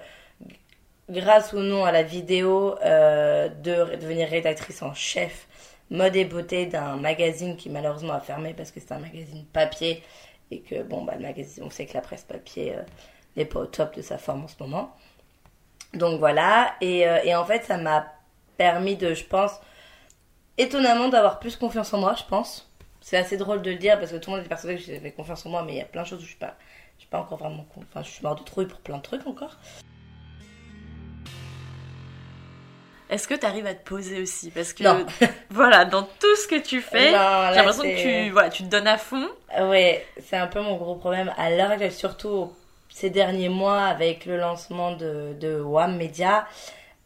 Speaker 1: grâce ou non à la vidéo de devenir rédactrice en chef mode et beauté d'un magazine qui malheureusement a fermé parce que c'est un magazine papier et que bon bah le magazine on sait que la presse papier n'est pas au top de sa forme en ce moment. Donc voilà et euh, et en fait ça m'a permis de je pense étonnamment d'avoir plus confiance en moi, je pense. C'est assez drôle de le dire parce que tout le monde est persuadé que j'avais confiance en moi, mais il y a plein de choses où je suis pas, je suis pas encore vraiment, enfin, je suis mort de trouille pour plein de trucs encore.
Speaker 2: Est-ce que t'arrives à te poser aussi? Parce que,
Speaker 1: Non.
Speaker 2: voilà, dans tout ce que tu fais, j'ai l'impression que tu, voilà, tu te donnes à fond.
Speaker 1: Ouais, c'est un peu mon gros problème à l'heure actuelle, surtout ces derniers mois avec le lancement de, de WAM Media,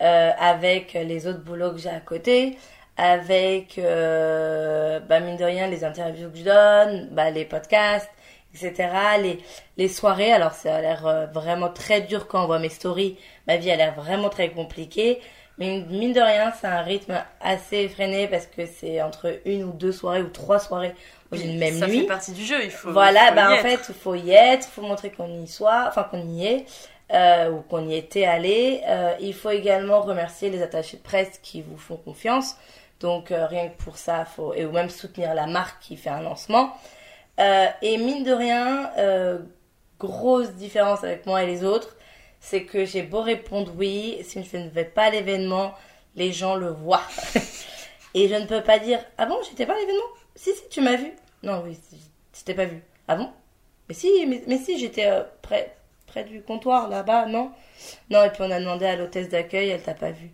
Speaker 1: euh, avec les autres boulots que j'ai à côté, avec, euh, bah, mine de rien, les interviews que je donne, bah, les podcasts, etc. Les, les soirées, alors ça a l'air euh, vraiment très dur quand on voit mes stories, ma vie a l'air vraiment très compliquée. Mais mine de rien, c'est un rythme assez effréné parce que c'est entre une ou deux soirées ou trois soirées dans une même
Speaker 2: ça
Speaker 1: nuit.
Speaker 2: fait partie du jeu, il faut.
Speaker 1: Voilà,
Speaker 2: faut
Speaker 1: bah en
Speaker 2: être.
Speaker 1: fait, il faut y être, il faut montrer qu'on y soit, enfin qu'on y est, euh, ou qu'on y était allé. Euh, il faut également remercier les attachés de presse qui vous font confiance. Donc euh, rien que pour ça, faut et ou même soutenir la marque qui fait un lancement. Et mine de rien, grosse différence avec moi et les autres, c'est que j'ai beau répondre oui, si je ne vais pas à l'événement, les gens le voient. et je ne peux pas dire ah bon, j'étais pas à l'événement? Si si, tu m'as vu. Non oui, je t'ai pas vu. Ah bon? Mais si, mais, mais si, j'étais euh, près, près du comptoir là-bas, non? Non, et puis on a demandé à l'hôtesse d'accueil, elle t'a pas vu.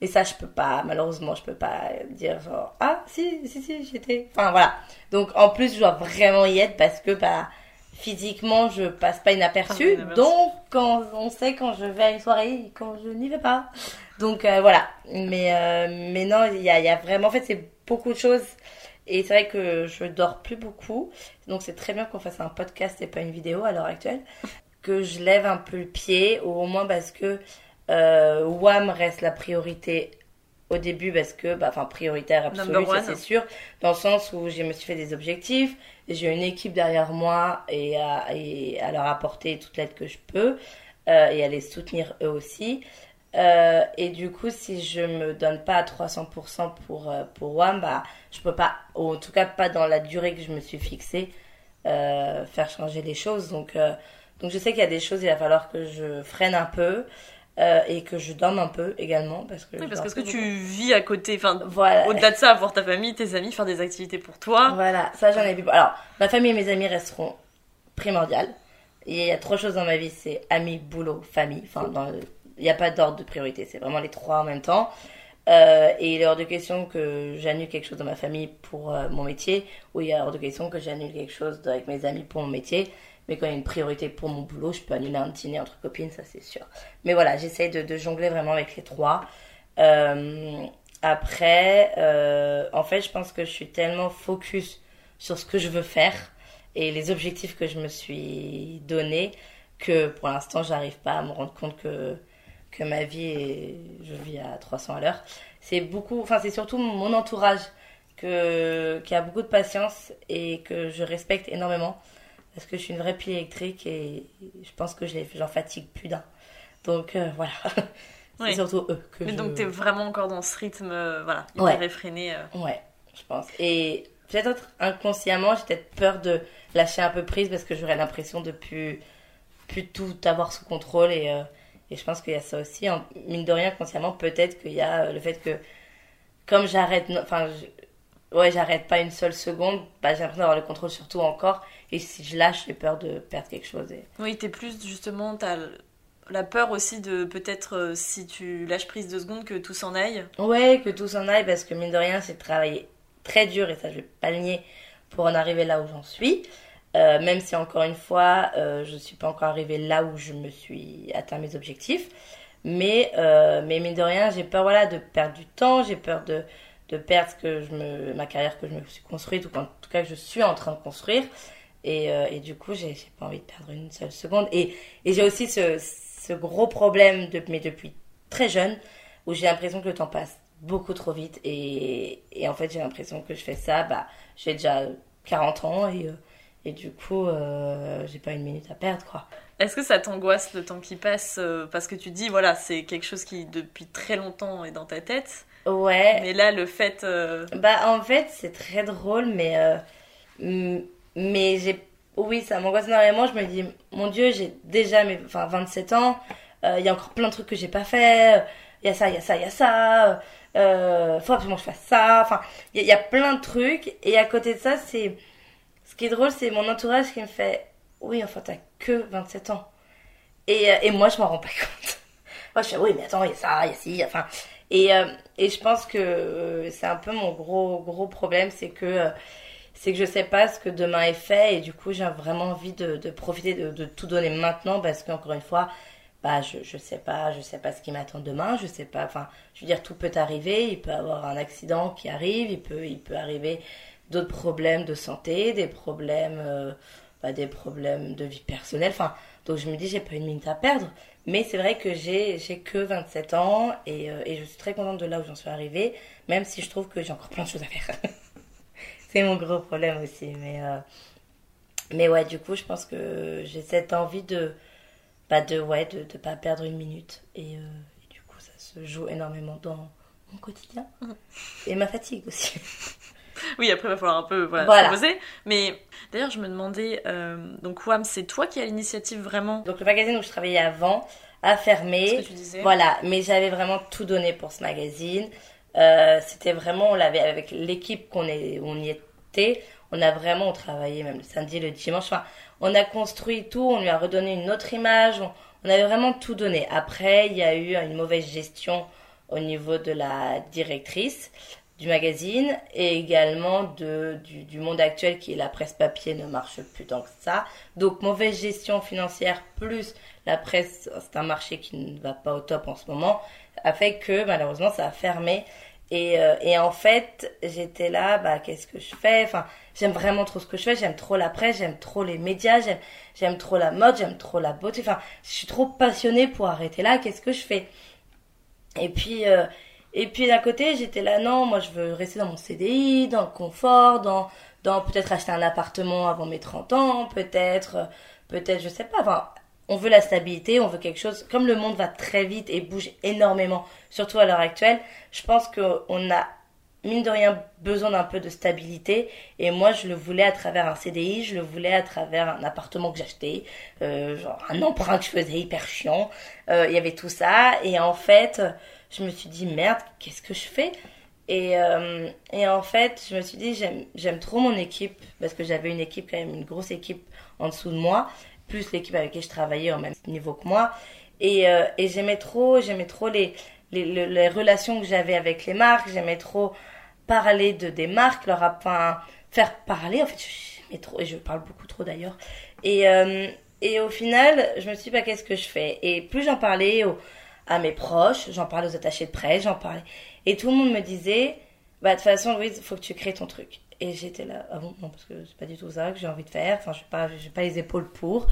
Speaker 1: Et ça, je peux pas, malheureusement, je peux pas dire genre, ah, si, si, si, j'étais. Enfin, voilà. Donc, en plus, je dois vraiment y être parce que, bah, physiquement, je passe pas inaperçu.
Speaker 2: Ah,
Speaker 1: donc, quand on sait quand je vais à une soirée et quand je n'y vais pas. Donc, euh, voilà. Mais, euh, mais non, il y a, il y a vraiment, en fait, c'est beaucoup de choses. Et c'est vrai que je dors plus beaucoup. Donc, c'est très bien qu'on fasse un podcast et pas une vidéo à l'heure actuelle. Que je lève un peu le pied, ou au moins parce que euh, WAM reste la priorité au début parce que, bah, enfin, prioritaire absolu,
Speaker 2: Number
Speaker 1: ça c'est sûr, dans le sens où je me suis fait des objectifs, j'ai une équipe derrière moi et à, et à leur apporter toute l'aide que je peux euh, et à les soutenir eux aussi. Euh, et du coup, si je me donne pas à 300% pour, euh, pour WAM, bah, je peux pas, ou en tout cas pas dans la durée que je me suis fixée, euh, faire changer les choses. Donc, euh, donc je sais qu'il y a des choses, il va falloir que je freine un peu euh, et que je dorme un peu également. Parce que,
Speaker 2: Oui, parce que que tu vis à côté, enfin,
Speaker 1: Voilà.
Speaker 2: au-delà de ça, avoir ta famille, tes amis, faire des activités pour toi.
Speaker 1: Voilà, ça j'en ai vu. Alors, ma famille et mes amis resteront primordiales. Il y a trois choses dans ma vie, c'est amis, boulot, famille. Enfin, dans le- il n'y a pas d'ordre de priorité, c'est vraiment les trois en même temps. Euh, et il est hors de question que j'annule quelque chose dans ma famille pour euh, mon métier, ou il est hors de question que j'annule quelque chose avec mes amis pour mon métier. Mais quand il y a une priorité pour mon boulot, je peux annuler un dîner entre copines, ça c'est sûr. Mais voilà, j'essaye de, jongler vraiment avec les trois. Euh, après, euh, en fait, je pense que je suis tellement focus sur ce que je veux faire et les objectifs que je me suis donné que pour l'instant, j'arrive pas à me rendre compte que, que ma vie est, je vis à 300 à l'heure. C'est beaucoup, enfin, c'est surtout mon entourage que, qui a beaucoup de patience et que je respecte énormément parce que je suis une vraie pile électrique et je pense que j'en fatigue plus d'un. Donc euh, voilà. C'est surtout eux que
Speaker 2: Mais
Speaker 1: je...
Speaker 2: donc t'es vraiment encore dans ce rythme, euh, voilà, hyper
Speaker 1: Ouais.
Speaker 2: effréné. euh.
Speaker 1: Ouais, je pense. Et peut-être inconsciemment, j'ai peut-être peur de lâcher un peu prise parce que j'aurais l'impression de plus, plus tout avoir sous contrôle. Et, euh, et je pense qu'il y a ça aussi. En- mine de rien, consciemment, peut-être qu'il y a le fait que, comme j'arrête, enfin, ouais, j'arrête pas une seule seconde, bah, j'ai l'impression d'avoir le contrôle sur tout encore. Et si je lâche, j'ai peur de perdre quelque chose. Et...
Speaker 2: Oui, t'es plus justement, t'as la peur aussi de peut-être euh, si tu lâches prise deux secondes que tout s'en aille.
Speaker 1: Ouais, que tout s'en aille parce que mine de rien, j'ai travaillé très dur et ça, je vais pas le nier pour en arriver là où j'en suis. Euh, même si encore une fois, euh, je suis pas encore arrivée là où je me suis atteint mes objectifs. Mais, mais mine de rien, j'ai peur voilà, de perdre du temps, j'ai peur de, de perdre que je me, ma carrière que je me suis construite ou qu'en tout cas que je suis en train de construire. Et, euh, et du coup, j'ai pas envie de perdre une seule seconde. Et, et j'ai aussi ce, ce gros problème, de, mais depuis très jeune, où j'ai l'impression que le temps passe beaucoup trop vite. Et, et en fait, j'ai l'impression que je fais ça, bah, j'ai déjà 40 ans et, euh, et du coup, euh, j'ai pas une minute à perdre, quoi.
Speaker 2: Est-ce que ça t'angoisse le temps qui passe euh, Parce que tu dis, voilà, c'est quelque chose qui depuis très longtemps est dans ta tête.
Speaker 1: Ouais.
Speaker 2: Mais là, le fait. euh,
Speaker 1: Bah, en fait, c'est très drôle, mais. euh, mais j'ai. Oui, ça m'angoisse énormément. Je me dis, mon Dieu, j'ai déjà mes, enfin, 27 ans. euh, Il y a encore plein de trucs que j'ai pas fait. Il y a ça, il y a ça, il y a ça. Faut absolument que je fasse ça. Enfin, il y, a- il y a plein de trucs. Et à côté de ça, c'est. Ce qui est drôle, c'est mon entourage qui me fait Oui, enfin, t'as que 27 ans. Et, et moi, je m'en rends pas compte. Moi, je fais Oui, mais attends, il y a ça, il y a ci. Enfin. Et, euh, et je pense que euh, c'est un peu mon gros, gros problème, c'est que, euh, c'est que je sais pas ce que demain est fait et du coup j'ai vraiment envie de, profiter de, tout donner maintenant parce qu'encore une fois, bah je, je sais pas, je sais pas ce qui m'attend demain, je sais pas, enfin je veux dire tout peut arriver, il peut y avoir un accident qui arrive, il peut, il peut arriver d'autres problèmes de santé, des problèmes, bah, des problèmes de vie personnelle, enfin donc je me dis j'ai pas une minute à perdre. Mais c'est vrai que j'ai que 27 ans et, euh, et je suis très contente de là où j'en suis arrivée, même si je trouve que j'ai encore plein de choses à faire. c'est mon gros problème aussi. Mais, euh, mais ouais, du coup, je pense que j'ai cette envie de bah de ouais de ne pas perdre une minute. Et, euh, et du coup, ça se joue énormément dans mon quotidien. Et ma fatigue aussi.
Speaker 2: Oui, après, il va falloir un peu voilà,
Speaker 1: Voilà.
Speaker 2: se poser. Mais d'ailleurs, je me demandais, euh, donc WAM, c'est toi qui as l'initiative vraiment?
Speaker 1: Donc le magazine où je travaillais avant a
Speaker 2: Ce
Speaker 1: fermé.
Speaker 2: que tu disais.
Speaker 1: Voilà, mais j'avais vraiment tout donné pour ce magazine. Euh, C'était vraiment, on l'avait avec l'équipe qu'on est, on y était. On a vraiment, on travaillait même le samedi, le dimanche. Enfin, on a construit tout, on lui a redonné une autre image. On, on avait vraiment tout donné. Après, il y a eu une mauvaise gestion au niveau de la directrice du magazine et également de, du, monde actuel qui est la presse papier ne marche plus tant que ça. Donc mauvaise gestion financière plus la presse, c'est un marché qui ne va pas au top en ce moment, a fait que malheureusement ça a fermé. Et, euh, et en fait, j'étais là, bah qu'est-ce que je fais? Enfin, j'aime vraiment trop ce que je fais, j'aime trop la presse, j'aime trop les médias, j'aime j'aime trop la mode, j'aime trop la beauté. Enfin, je suis trop passionnée pour arrêter là, qu'est-ce que je fais? Et puis euh, Et puis d'un côté, j'étais là, non, moi je veux rester dans mon CDI, dans le confort, dans, dans peut-être acheter un appartement avant mes 30 ans, peut-être, peut-être, je sais pas. Enfin, on veut la stabilité, on veut quelque chose. Comme le monde va très vite et bouge énormément, surtout à l'heure actuelle, je pense qu'on a mine de rien besoin d'un peu de stabilité et moi je le voulais à travers un CDI je le voulais à travers un appartement que j'achetais euh, genre un emprunt que je faisais hyper chiant euh, il y avait tout ça et en fait je me suis dit merde qu'est-ce que je fais? Et, euh, et en fait je me suis dit j'aime trop mon équipe parce que j'avais une équipe quand même une grosse équipe en dessous de moi plus l'équipe avec qui je travaillais au même niveau que moi et, euh, et j'aimais trop j'aimais trop les les, les, relations que j'avais avec les marques j'aimais trop parler de des marques, leur faire parler. En fait, je, trop, et je parle beaucoup trop d'ailleurs. Et, euh, et au final, je me suis dit, bah, qu'est-ce que je fais? Et plus j'en parlais à mes proches, j'en parlais aux attachés de presse, j'en parlais. Et tout le monde me disait, bah, de toute façon, Louise, faut que tu crées ton truc. Et j'étais là, ah bon, non, parce que c'est pas du tout ça que j'ai envie de faire. Enfin, je n'ai pas, pas les épaules pour.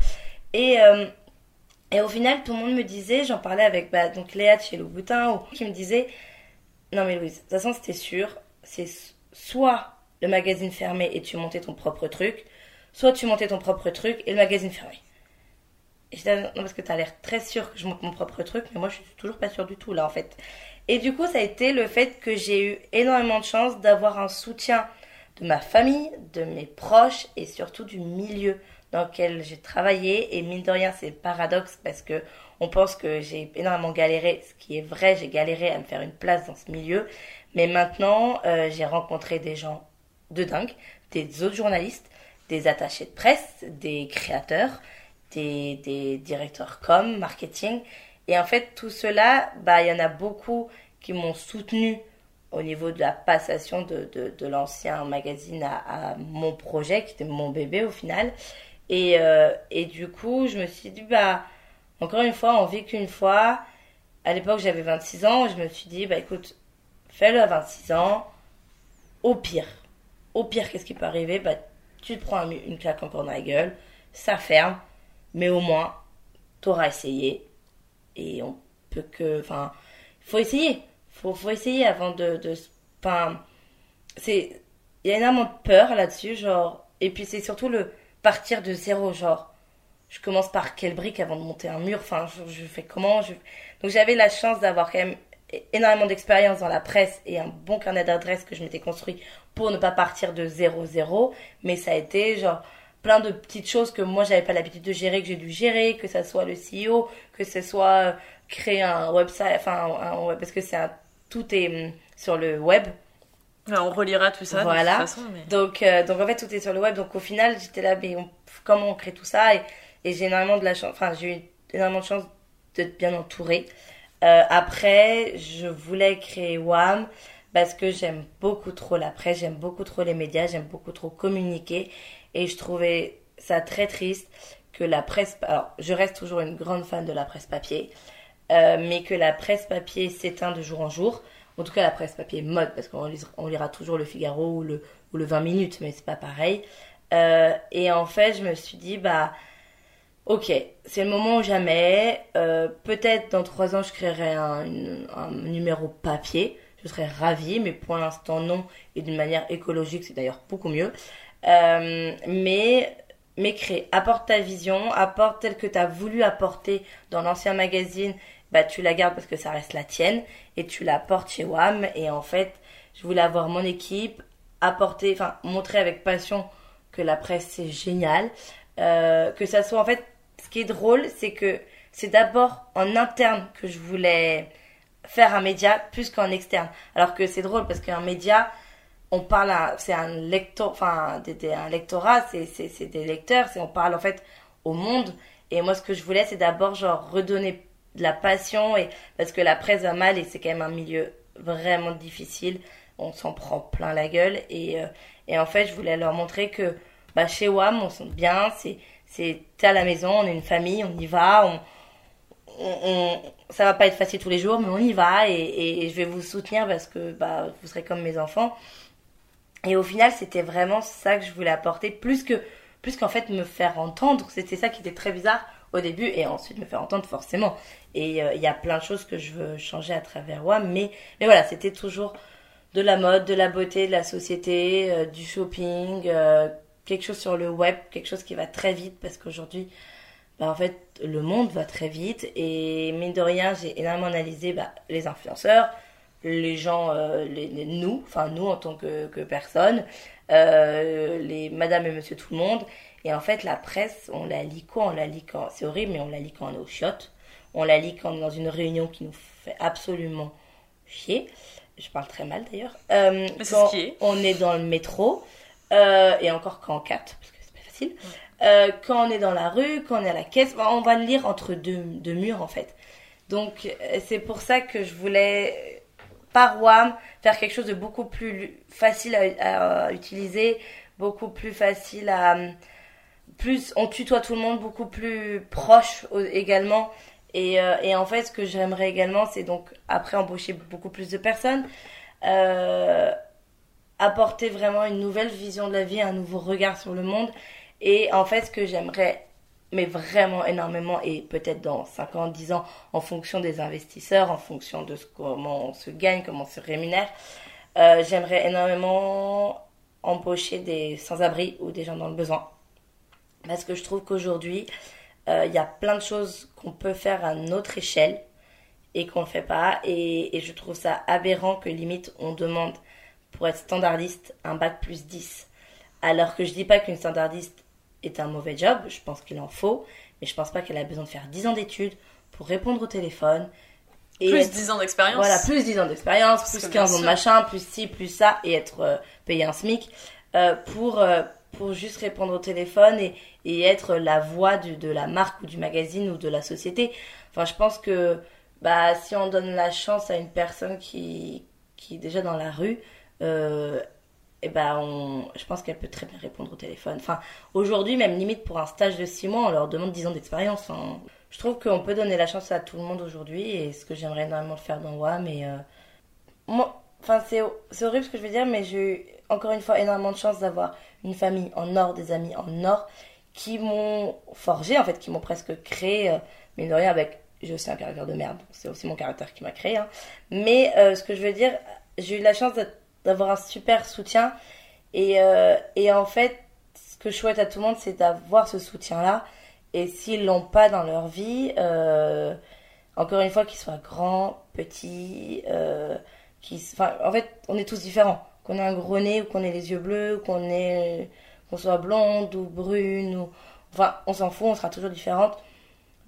Speaker 1: Et, euh, et au final, tout le monde me disait, j'en parlais avec bah, donc Léa de chez Louboutin, ou qui me disait, non mais Louise, de toute façon, c'était sûr, c'est soit le magazine fermé et tu montais ton propre truc, soit tu montais ton propre truc et le magazine fermé. Et je non, parce que tu as l'air très sûr que je monte mon propre truc, mais moi je suis toujours pas sûre du tout là en fait. Et du coup, ça a été le fait que j'ai eu énormément de chance d'avoir un soutien de ma famille, de mes proches et surtout du milieu dans lequel j'ai travaillé. Et mine de rien, c'est paradoxe parce que on pense que j'ai énormément galéré, ce qui est vrai, j'ai galéré à me faire une place dans ce milieu. Mais maintenant, euh, j'ai rencontré des gens de dingue, des autres journalistes, des attachés de presse, des créateurs, des, directeurs com, marketing. Et en fait, tout cela, bah, il y en a beaucoup qui m'ont soutenu au niveau de la passation de, de, l'ancien magazine à, à, mon projet, qui était mon bébé au final. Et, euh, et du coup, je me suis dit, bah, encore une fois, on vit qu'une fois. À l'époque, j'avais 26 ans, je me suis dit, bah écoute, fais-le à 26 ans. Au pire, au pire, qu'est-ce qui peut arriver? Bah, tu te prends une claque encore dans la gueule, ça ferme, mais au moins, t'auras essayé. Et on peut que. Enfin, il faut essayer. Faut, faut essayer avant de. de enfin, c'est. Il y a énormément de peur là-dessus, genre. Et puis c'est surtout le partir de zéro, genre. Je commence par quelle brique avant de monter un mur Enfin, je, fais comment. Donc j'avais la chance d'avoir quand même énormément d'expérience dans la presse et un bon carnet d'adresses que je m'étais construit pour ne pas partir de 0-0. Mais ça a été genre plein de petites choses que moi j'avais pas l'habitude de gérer, que j'ai dû gérer, que ça soit le CEO, que ce soit euh, créer un website, enfin un web, parce que c'est un, tout est hum, sur le web.
Speaker 2: on relira tout ça.
Speaker 1: Voilà.
Speaker 2: De toute façon, mais...
Speaker 1: Donc, euh, donc en fait tout est sur le web. Donc au final j'étais là, mais on, comment on crée tout ça? Et, et j'ai énormément de la chance, enfin j'ai eu énormément de chance d'être bien entourée. Euh, après, je voulais créer WAM parce que j'aime beaucoup trop la presse, j'aime beaucoup trop les médias, j'aime beaucoup trop communiquer et je trouvais ça très triste que la presse, alors je reste toujours une grande fan de la presse papier, euh, mais que la presse papier s'éteint de jour en jour. En tout cas, la presse papier mode, parce qu'on lira, toujours le Figaro ou le, ou le 20 minutes, mais c'est pas pareil. Euh, et en fait, je me suis dit, bah, ok, c'est le moment ou jamais. Euh, Peut-être dans trois ans, je créerai un, numéro papier. Je serais ravie, mais pour l'instant, non. Et d'une manière écologique, c'est d'ailleurs beaucoup mieux. Euh, mais, mais crée, apporte ta vision, apporte telle que tu as voulu apporter dans l'ancien magazine. Bah, tu la gardes parce que ça reste la tienne. Et tu la portes chez WAM. Et en fait, je voulais avoir mon équipe, apporter, enfin, montrer avec passion que la presse c'est génial. Euh, que ça soit en fait ce qui est drôle, c'est que c'est d'abord en interne que je voulais faire un média plus qu'en externe. Alors que c'est drôle parce qu'un média, on parle à, c'est un lecteur, enfin, un lectorat, c'est, des lecteurs, c'est, on parle en fait au monde. Et moi, ce que je voulais, c'est d'abord, genre, redonner de la passion et, parce que la presse va mal et c'est quand même un milieu vraiment difficile. On s'en prend plein la gueule et, euh, et en fait, je voulais leur montrer que, bah, chez WAM, on sent bien, c'est, c'est à la maison, on est une famille, on y va, on, on, on, ça va pas être facile tous les jours, mais on y va et, et, et je vais vous soutenir parce que bah, vous serez comme mes enfants. Et au final, c'était vraiment ça que je voulais apporter, plus que plus qu'en fait me faire entendre. C'était ça qui était très bizarre. au début et ensuite me faire entendre forcément. Et euh, il y a plein de choses que je veux changer à travers WAM, mais, mais voilà, c'était toujours de la mode, de la beauté, de la société, euh, du shopping, euh, quelque chose sur le web, quelque chose qui va très vite parce qu'aujourd'hui, bah, en fait, le monde va très vite et mine de rien, j'ai énormément analysé bah, les influenceurs, les gens, euh, les, les- nous, enfin nous en tant que, que personne, euh, les madame et monsieur tout le monde. Et en fait, la presse, on la lit quoi? On la lit quand, c'est horrible, mais on la lit quand on est au chiottes. On la lit quand on est dans une réunion qui nous fait absolument chier. Je parle très mal d'ailleurs. Euh, quand
Speaker 2: est.
Speaker 1: on est dans le métro, euh, et encore quand on capte, parce que c'est pas facile. Quand on est dans la rue, quand on est à la caisse, on va le lire entre deux, deux murs en fait. Donc c'est pour ça que je voulais, par WAM, faire quelque chose de beaucoup plus lu- facile à, à utiliser, beaucoup plus facile à... Plus, on tutoie tout le monde, beaucoup plus proche également. Et, euh, et en fait, ce que j'aimerais également, c'est donc après embaucher beaucoup plus de personnes, euh, apporter vraiment une nouvelle vision de la vie, un nouveau regard sur le monde. Et en fait, ce que j'aimerais, mais vraiment énormément, et peut-être dans 5 ans, 10 ans, en fonction des investisseurs, en fonction de ce, comment on se gagne, comment on se rémunère, euh, j'aimerais énormément embaucher des sans-abri ou des gens dans le besoin. Parce que je trouve qu'aujourd'hui, euh, il y a plein de choses qu'on peut faire à notre échelle et qu'on ne fait pas. Et, je trouve ça aberrant que limite on demande pour être standardiste un bac plus 10. Alors que je dis pas qu'une standardiste est un mauvais job, je pense qu'il en faut, mais je pense pas qu'elle a besoin de faire 10 ans d'études pour répondre au téléphone. Et
Speaker 2: Plus
Speaker 1: être-
Speaker 2: 10 ans d'expérience.
Speaker 1: voilà, plus 10 ans d'expérience, plus
Speaker 2: que
Speaker 1: 15
Speaker 2: bien
Speaker 1: ans de machin, plus ci, plus ça, et être euh, payé un SMIC euh, pour, euh, pour juste répondre au téléphone et, et être la voix du- de la marque ou du magazine ou de la société. Enfin, je pense que bah, si on donne la chance à une personne qui, qui est déjà dans la rue, euh, et ben je pense qu'elle peut très bien répondre au téléphone. Enfin, aujourd'hui, même limite pour un stage de 6 mois, on leur demande 10 ans d'expérience. Enfin, je trouve qu'on peut donner la chance à tout le monde aujourd'hui et ce que j'aimerais énormément faire dans WAM. Et euh, moi, enfin, c'est c'est horrible ce que je veux dire, mais j'ai eu encore une fois énormément de chance d'avoir une famille en or, des amis en or qui m'ont forgé, en fait, qui m'ont presque créé, euh, mais de rien, avec. J'ai aussi un caractère de merde, c'est aussi mon caractère qui m'a créé. hein. Mais euh, ce que je veux dire, j'ai eu la chance d'être- d'avoir un super soutien. Et, euh, et en fait, ce que je souhaite à tout le monde, c'est d'avoir ce soutien-là. Et s'ils l'ont pas dans leur vie, euh, encore une fois, qu'ils soient grands, petits, euh, qui, enfin, en fait, on est tous différents. Qu'on ait un gros nez ou qu'on ait les yeux bleus, ou qu'on ait, qu'on soit blonde ou brune ou, enfin, on s'en fout, on sera toujours différentes.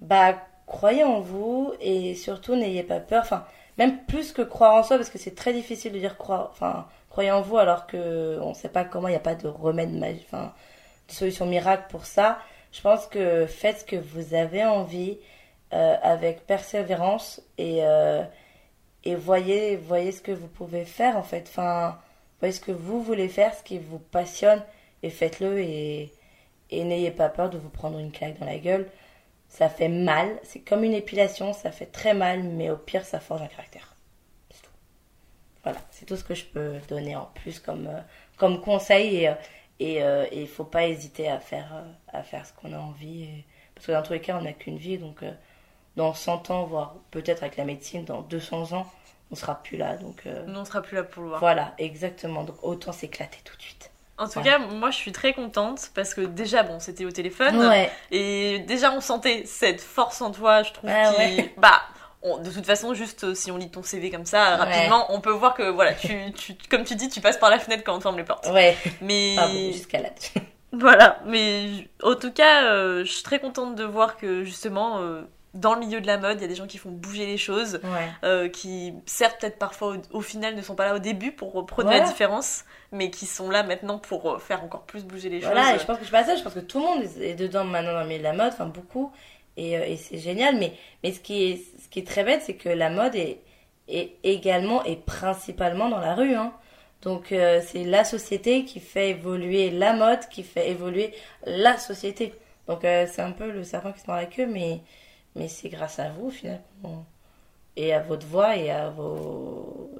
Speaker 1: Bah, croyez en vous et surtout n'ayez pas peur. Enfin, même plus que croire en soi, parce que c'est très difficile de dire croire, enfin, croyez en vous alors que on sait pas comment, il n'y a pas de remède magique, enfin, de solution miracle pour ça. Je pense que faites ce que vous avez envie euh, avec persévérance et, euh, et voyez, voyez ce que vous pouvez faire en fait. Enfin, voyez ce que vous voulez faire, ce qui vous passionne et faites-le et, et n'ayez pas peur de vous prendre une claque dans la gueule. Ça fait mal, c'est comme une épilation, ça fait très mal, mais au pire, ça forge un caractère. C'est tout. Voilà, c'est tout ce que je peux donner en plus comme, euh, comme conseil et, euh, et euh, et il faut pas hésiter à faire, euh, à faire ce qu'on a envie. et- Parce que dans tous les cas, on n'a qu'une vie, donc euh, dans 100 ans, voire peut-être avec la médecine, dans 200 ans, on sera plus là. Donc euh,
Speaker 2: Nous, on sera plus là pour le voir.
Speaker 1: voilà, exactement. Donc autant s'éclater tout de suite.
Speaker 2: En tout cas, moi, je suis très contente parce que déjà, bon, c'était au téléphone.
Speaker 1: Ouais,
Speaker 2: Et déjà, on sentait cette force en toi, je trouve.
Speaker 1: Ah
Speaker 2: qui...
Speaker 1: ouais.
Speaker 2: Bah, on- de toute façon, juste euh, si on lit ton CV comme ça,
Speaker 1: Ouais.
Speaker 2: rapidement, on peut voir que, voilà, tu, tu, comme tu dis, tu passes par la fenêtre quand on ferme les portes.
Speaker 1: ouais.
Speaker 2: Mais
Speaker 1: jusqu'à là.
Speaker 2: voilà, mais en tout cas, euh, je suis très contente de voir que justement, euh, dans le milieu de la mode, il y a des gens qui font bouger les choses,
Speaker 1: Ouais.
Speaker 2: euh, qui certes peut-être parfois au, au final ne sont pas là au début pour prendre
Speaker 1: Voilà.
Speaker 2: la différence, mais qui sont là maintenant pour euh, faire encore plus bouger les
Speaker 1: Voilà,
Speaker 2: choses.
Speaker 1: je pense que je suis pas seule, je pense que tout le monde est dedans maintenant dans le milieu de la mode, enfin beaucoup, et, euh, et c'est génial. Mais, mais ce, qui est, ce qui est très bête, c'est que la mode est, est également et principalement dans la rue. Hein. Donc euh, c'est la société qui fait évoluer la mode, qui fait évoluer la société. Donc euh, c'est un peu le serpent qui se mord la queue, mais, mais c'est grâce à vous finalement. Et à votre voix et à vos,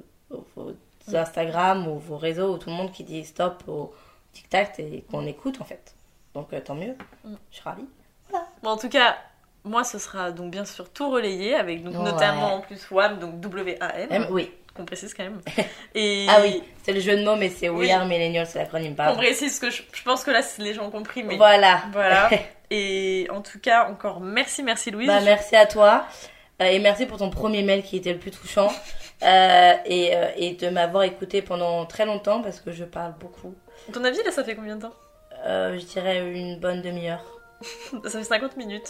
Speaker 1: vos Instagram ou vos réseaux ou tout le monde qui dit stop au tic-tac et qu'on écoute en fait. Donc euh, tant mieux.
Speaker 2: Mm.
Speaker 1: Je suis ravie.
Speaker 2: Bon, en tout cas, moi, ce sera donc bien sûr tout relayé avec donc
Speaker 1: Ouais.
Speaker 2: notamment en plus WAM, donc W-A-M,
Speaker 1: M, oui.
Speaker 2: qu'on précise quand même. Et
Speaker 1: Ah oui, c'est le jeu de mots, mais c'est
Speaker 2: Oui.
Speaker 1: We Are Millennials, c'est l'acronyme, pardon.
Speaker 2: précise que je, je pense que là, les gens ont compris, mais
Speaker 1: Voilà.
Speaker 2: voilà. Et en tout cas, encore merci, merci Louise.
Speaker 1: Bah, merci à toi. Euh, et merci pour ton premier mail qui était le plus touchant. Euh, et, euh, et de m'avoir écouté pendant très longtemps parce que je parle beaucoup.
Speaker 2: Ton avis, là, ça fait combien de temps?
Speaker 1: Je dirais une bonne demi-heure.
Speaker 2: Ça fait 50 minutes.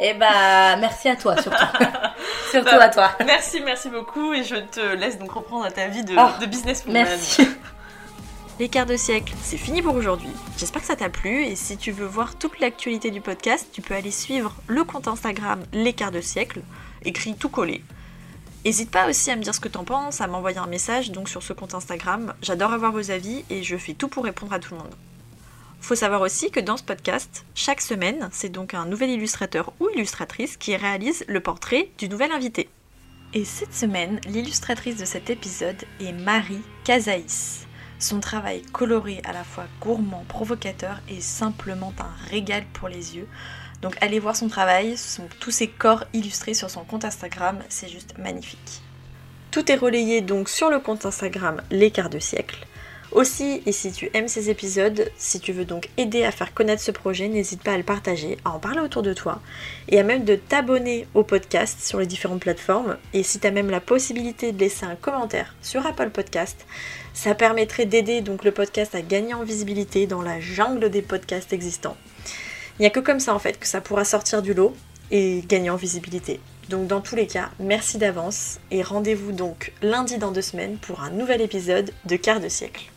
Speaker 1: Et bah, merci à toi surtout. surtout
Speaker 2: Bah,
Speaker 1: à toi.
Speaker 2: Merci, merci beaucoup et je te laisse donc reprendre ta vie de,
Speaker 1: Oh,
Speaker 2: de businesswoman.
Speaker 1: Merci.
Speaker 2: Les quarts de siècle, c'est fini pour aujourd'hui. J'espère que ça t'a plu et si tu veux voir toute l'actualité du podcast, tu peux aller suivre le compte Instagram Les quarts de siècle, écrit tout collé. N'hésite pas aussi à me dire ce que t'en penses, à m'envoyer un message donc sur ce compte Instagram. J'adore avoir vos avis et je fais tout pour répondre à tout le monde. Faut savoir aussi que dans ce podcast, chaque semaine, c'est donc un nouvel illustrateur ou illustratrice qui réalise le portrait du nouvel invité. Et cette semaine, l'illustratrice de cet épisode est Marie Casaïs. Son travail coloré, à la fois gourmand, provocateur et simplement un régal pour les yeux. Donc allez voir son travail, son- tous ses corps illustrés sur son compte Instagram, c'est juste magnifique. Tout est relayé donc sur le compte Instagram Les Quarts de Siècle. Aussi, et si tu aimes ces épisodes, si tu veux donc aider à faire connaître ce projet, n'hésite pas à le partager, à en parler autour de toi, et à même de t'abonner au podcast sur les différentes plateformes. Et si tu as même la possibilité de laisser un commentaire sur Apple Podcast, ça permettrait d'aider donc le podcast à gagner en visibilité dans la jungle des podcasts existants. Il n'y a que comme ça en fait que ça pourra sortir du lot et gagner en visibilité. Donc dans tous les cas, merci d'avance et rendez-vous donc lundi dans deux semaines pour un nouvel épisode de Quart de siècle.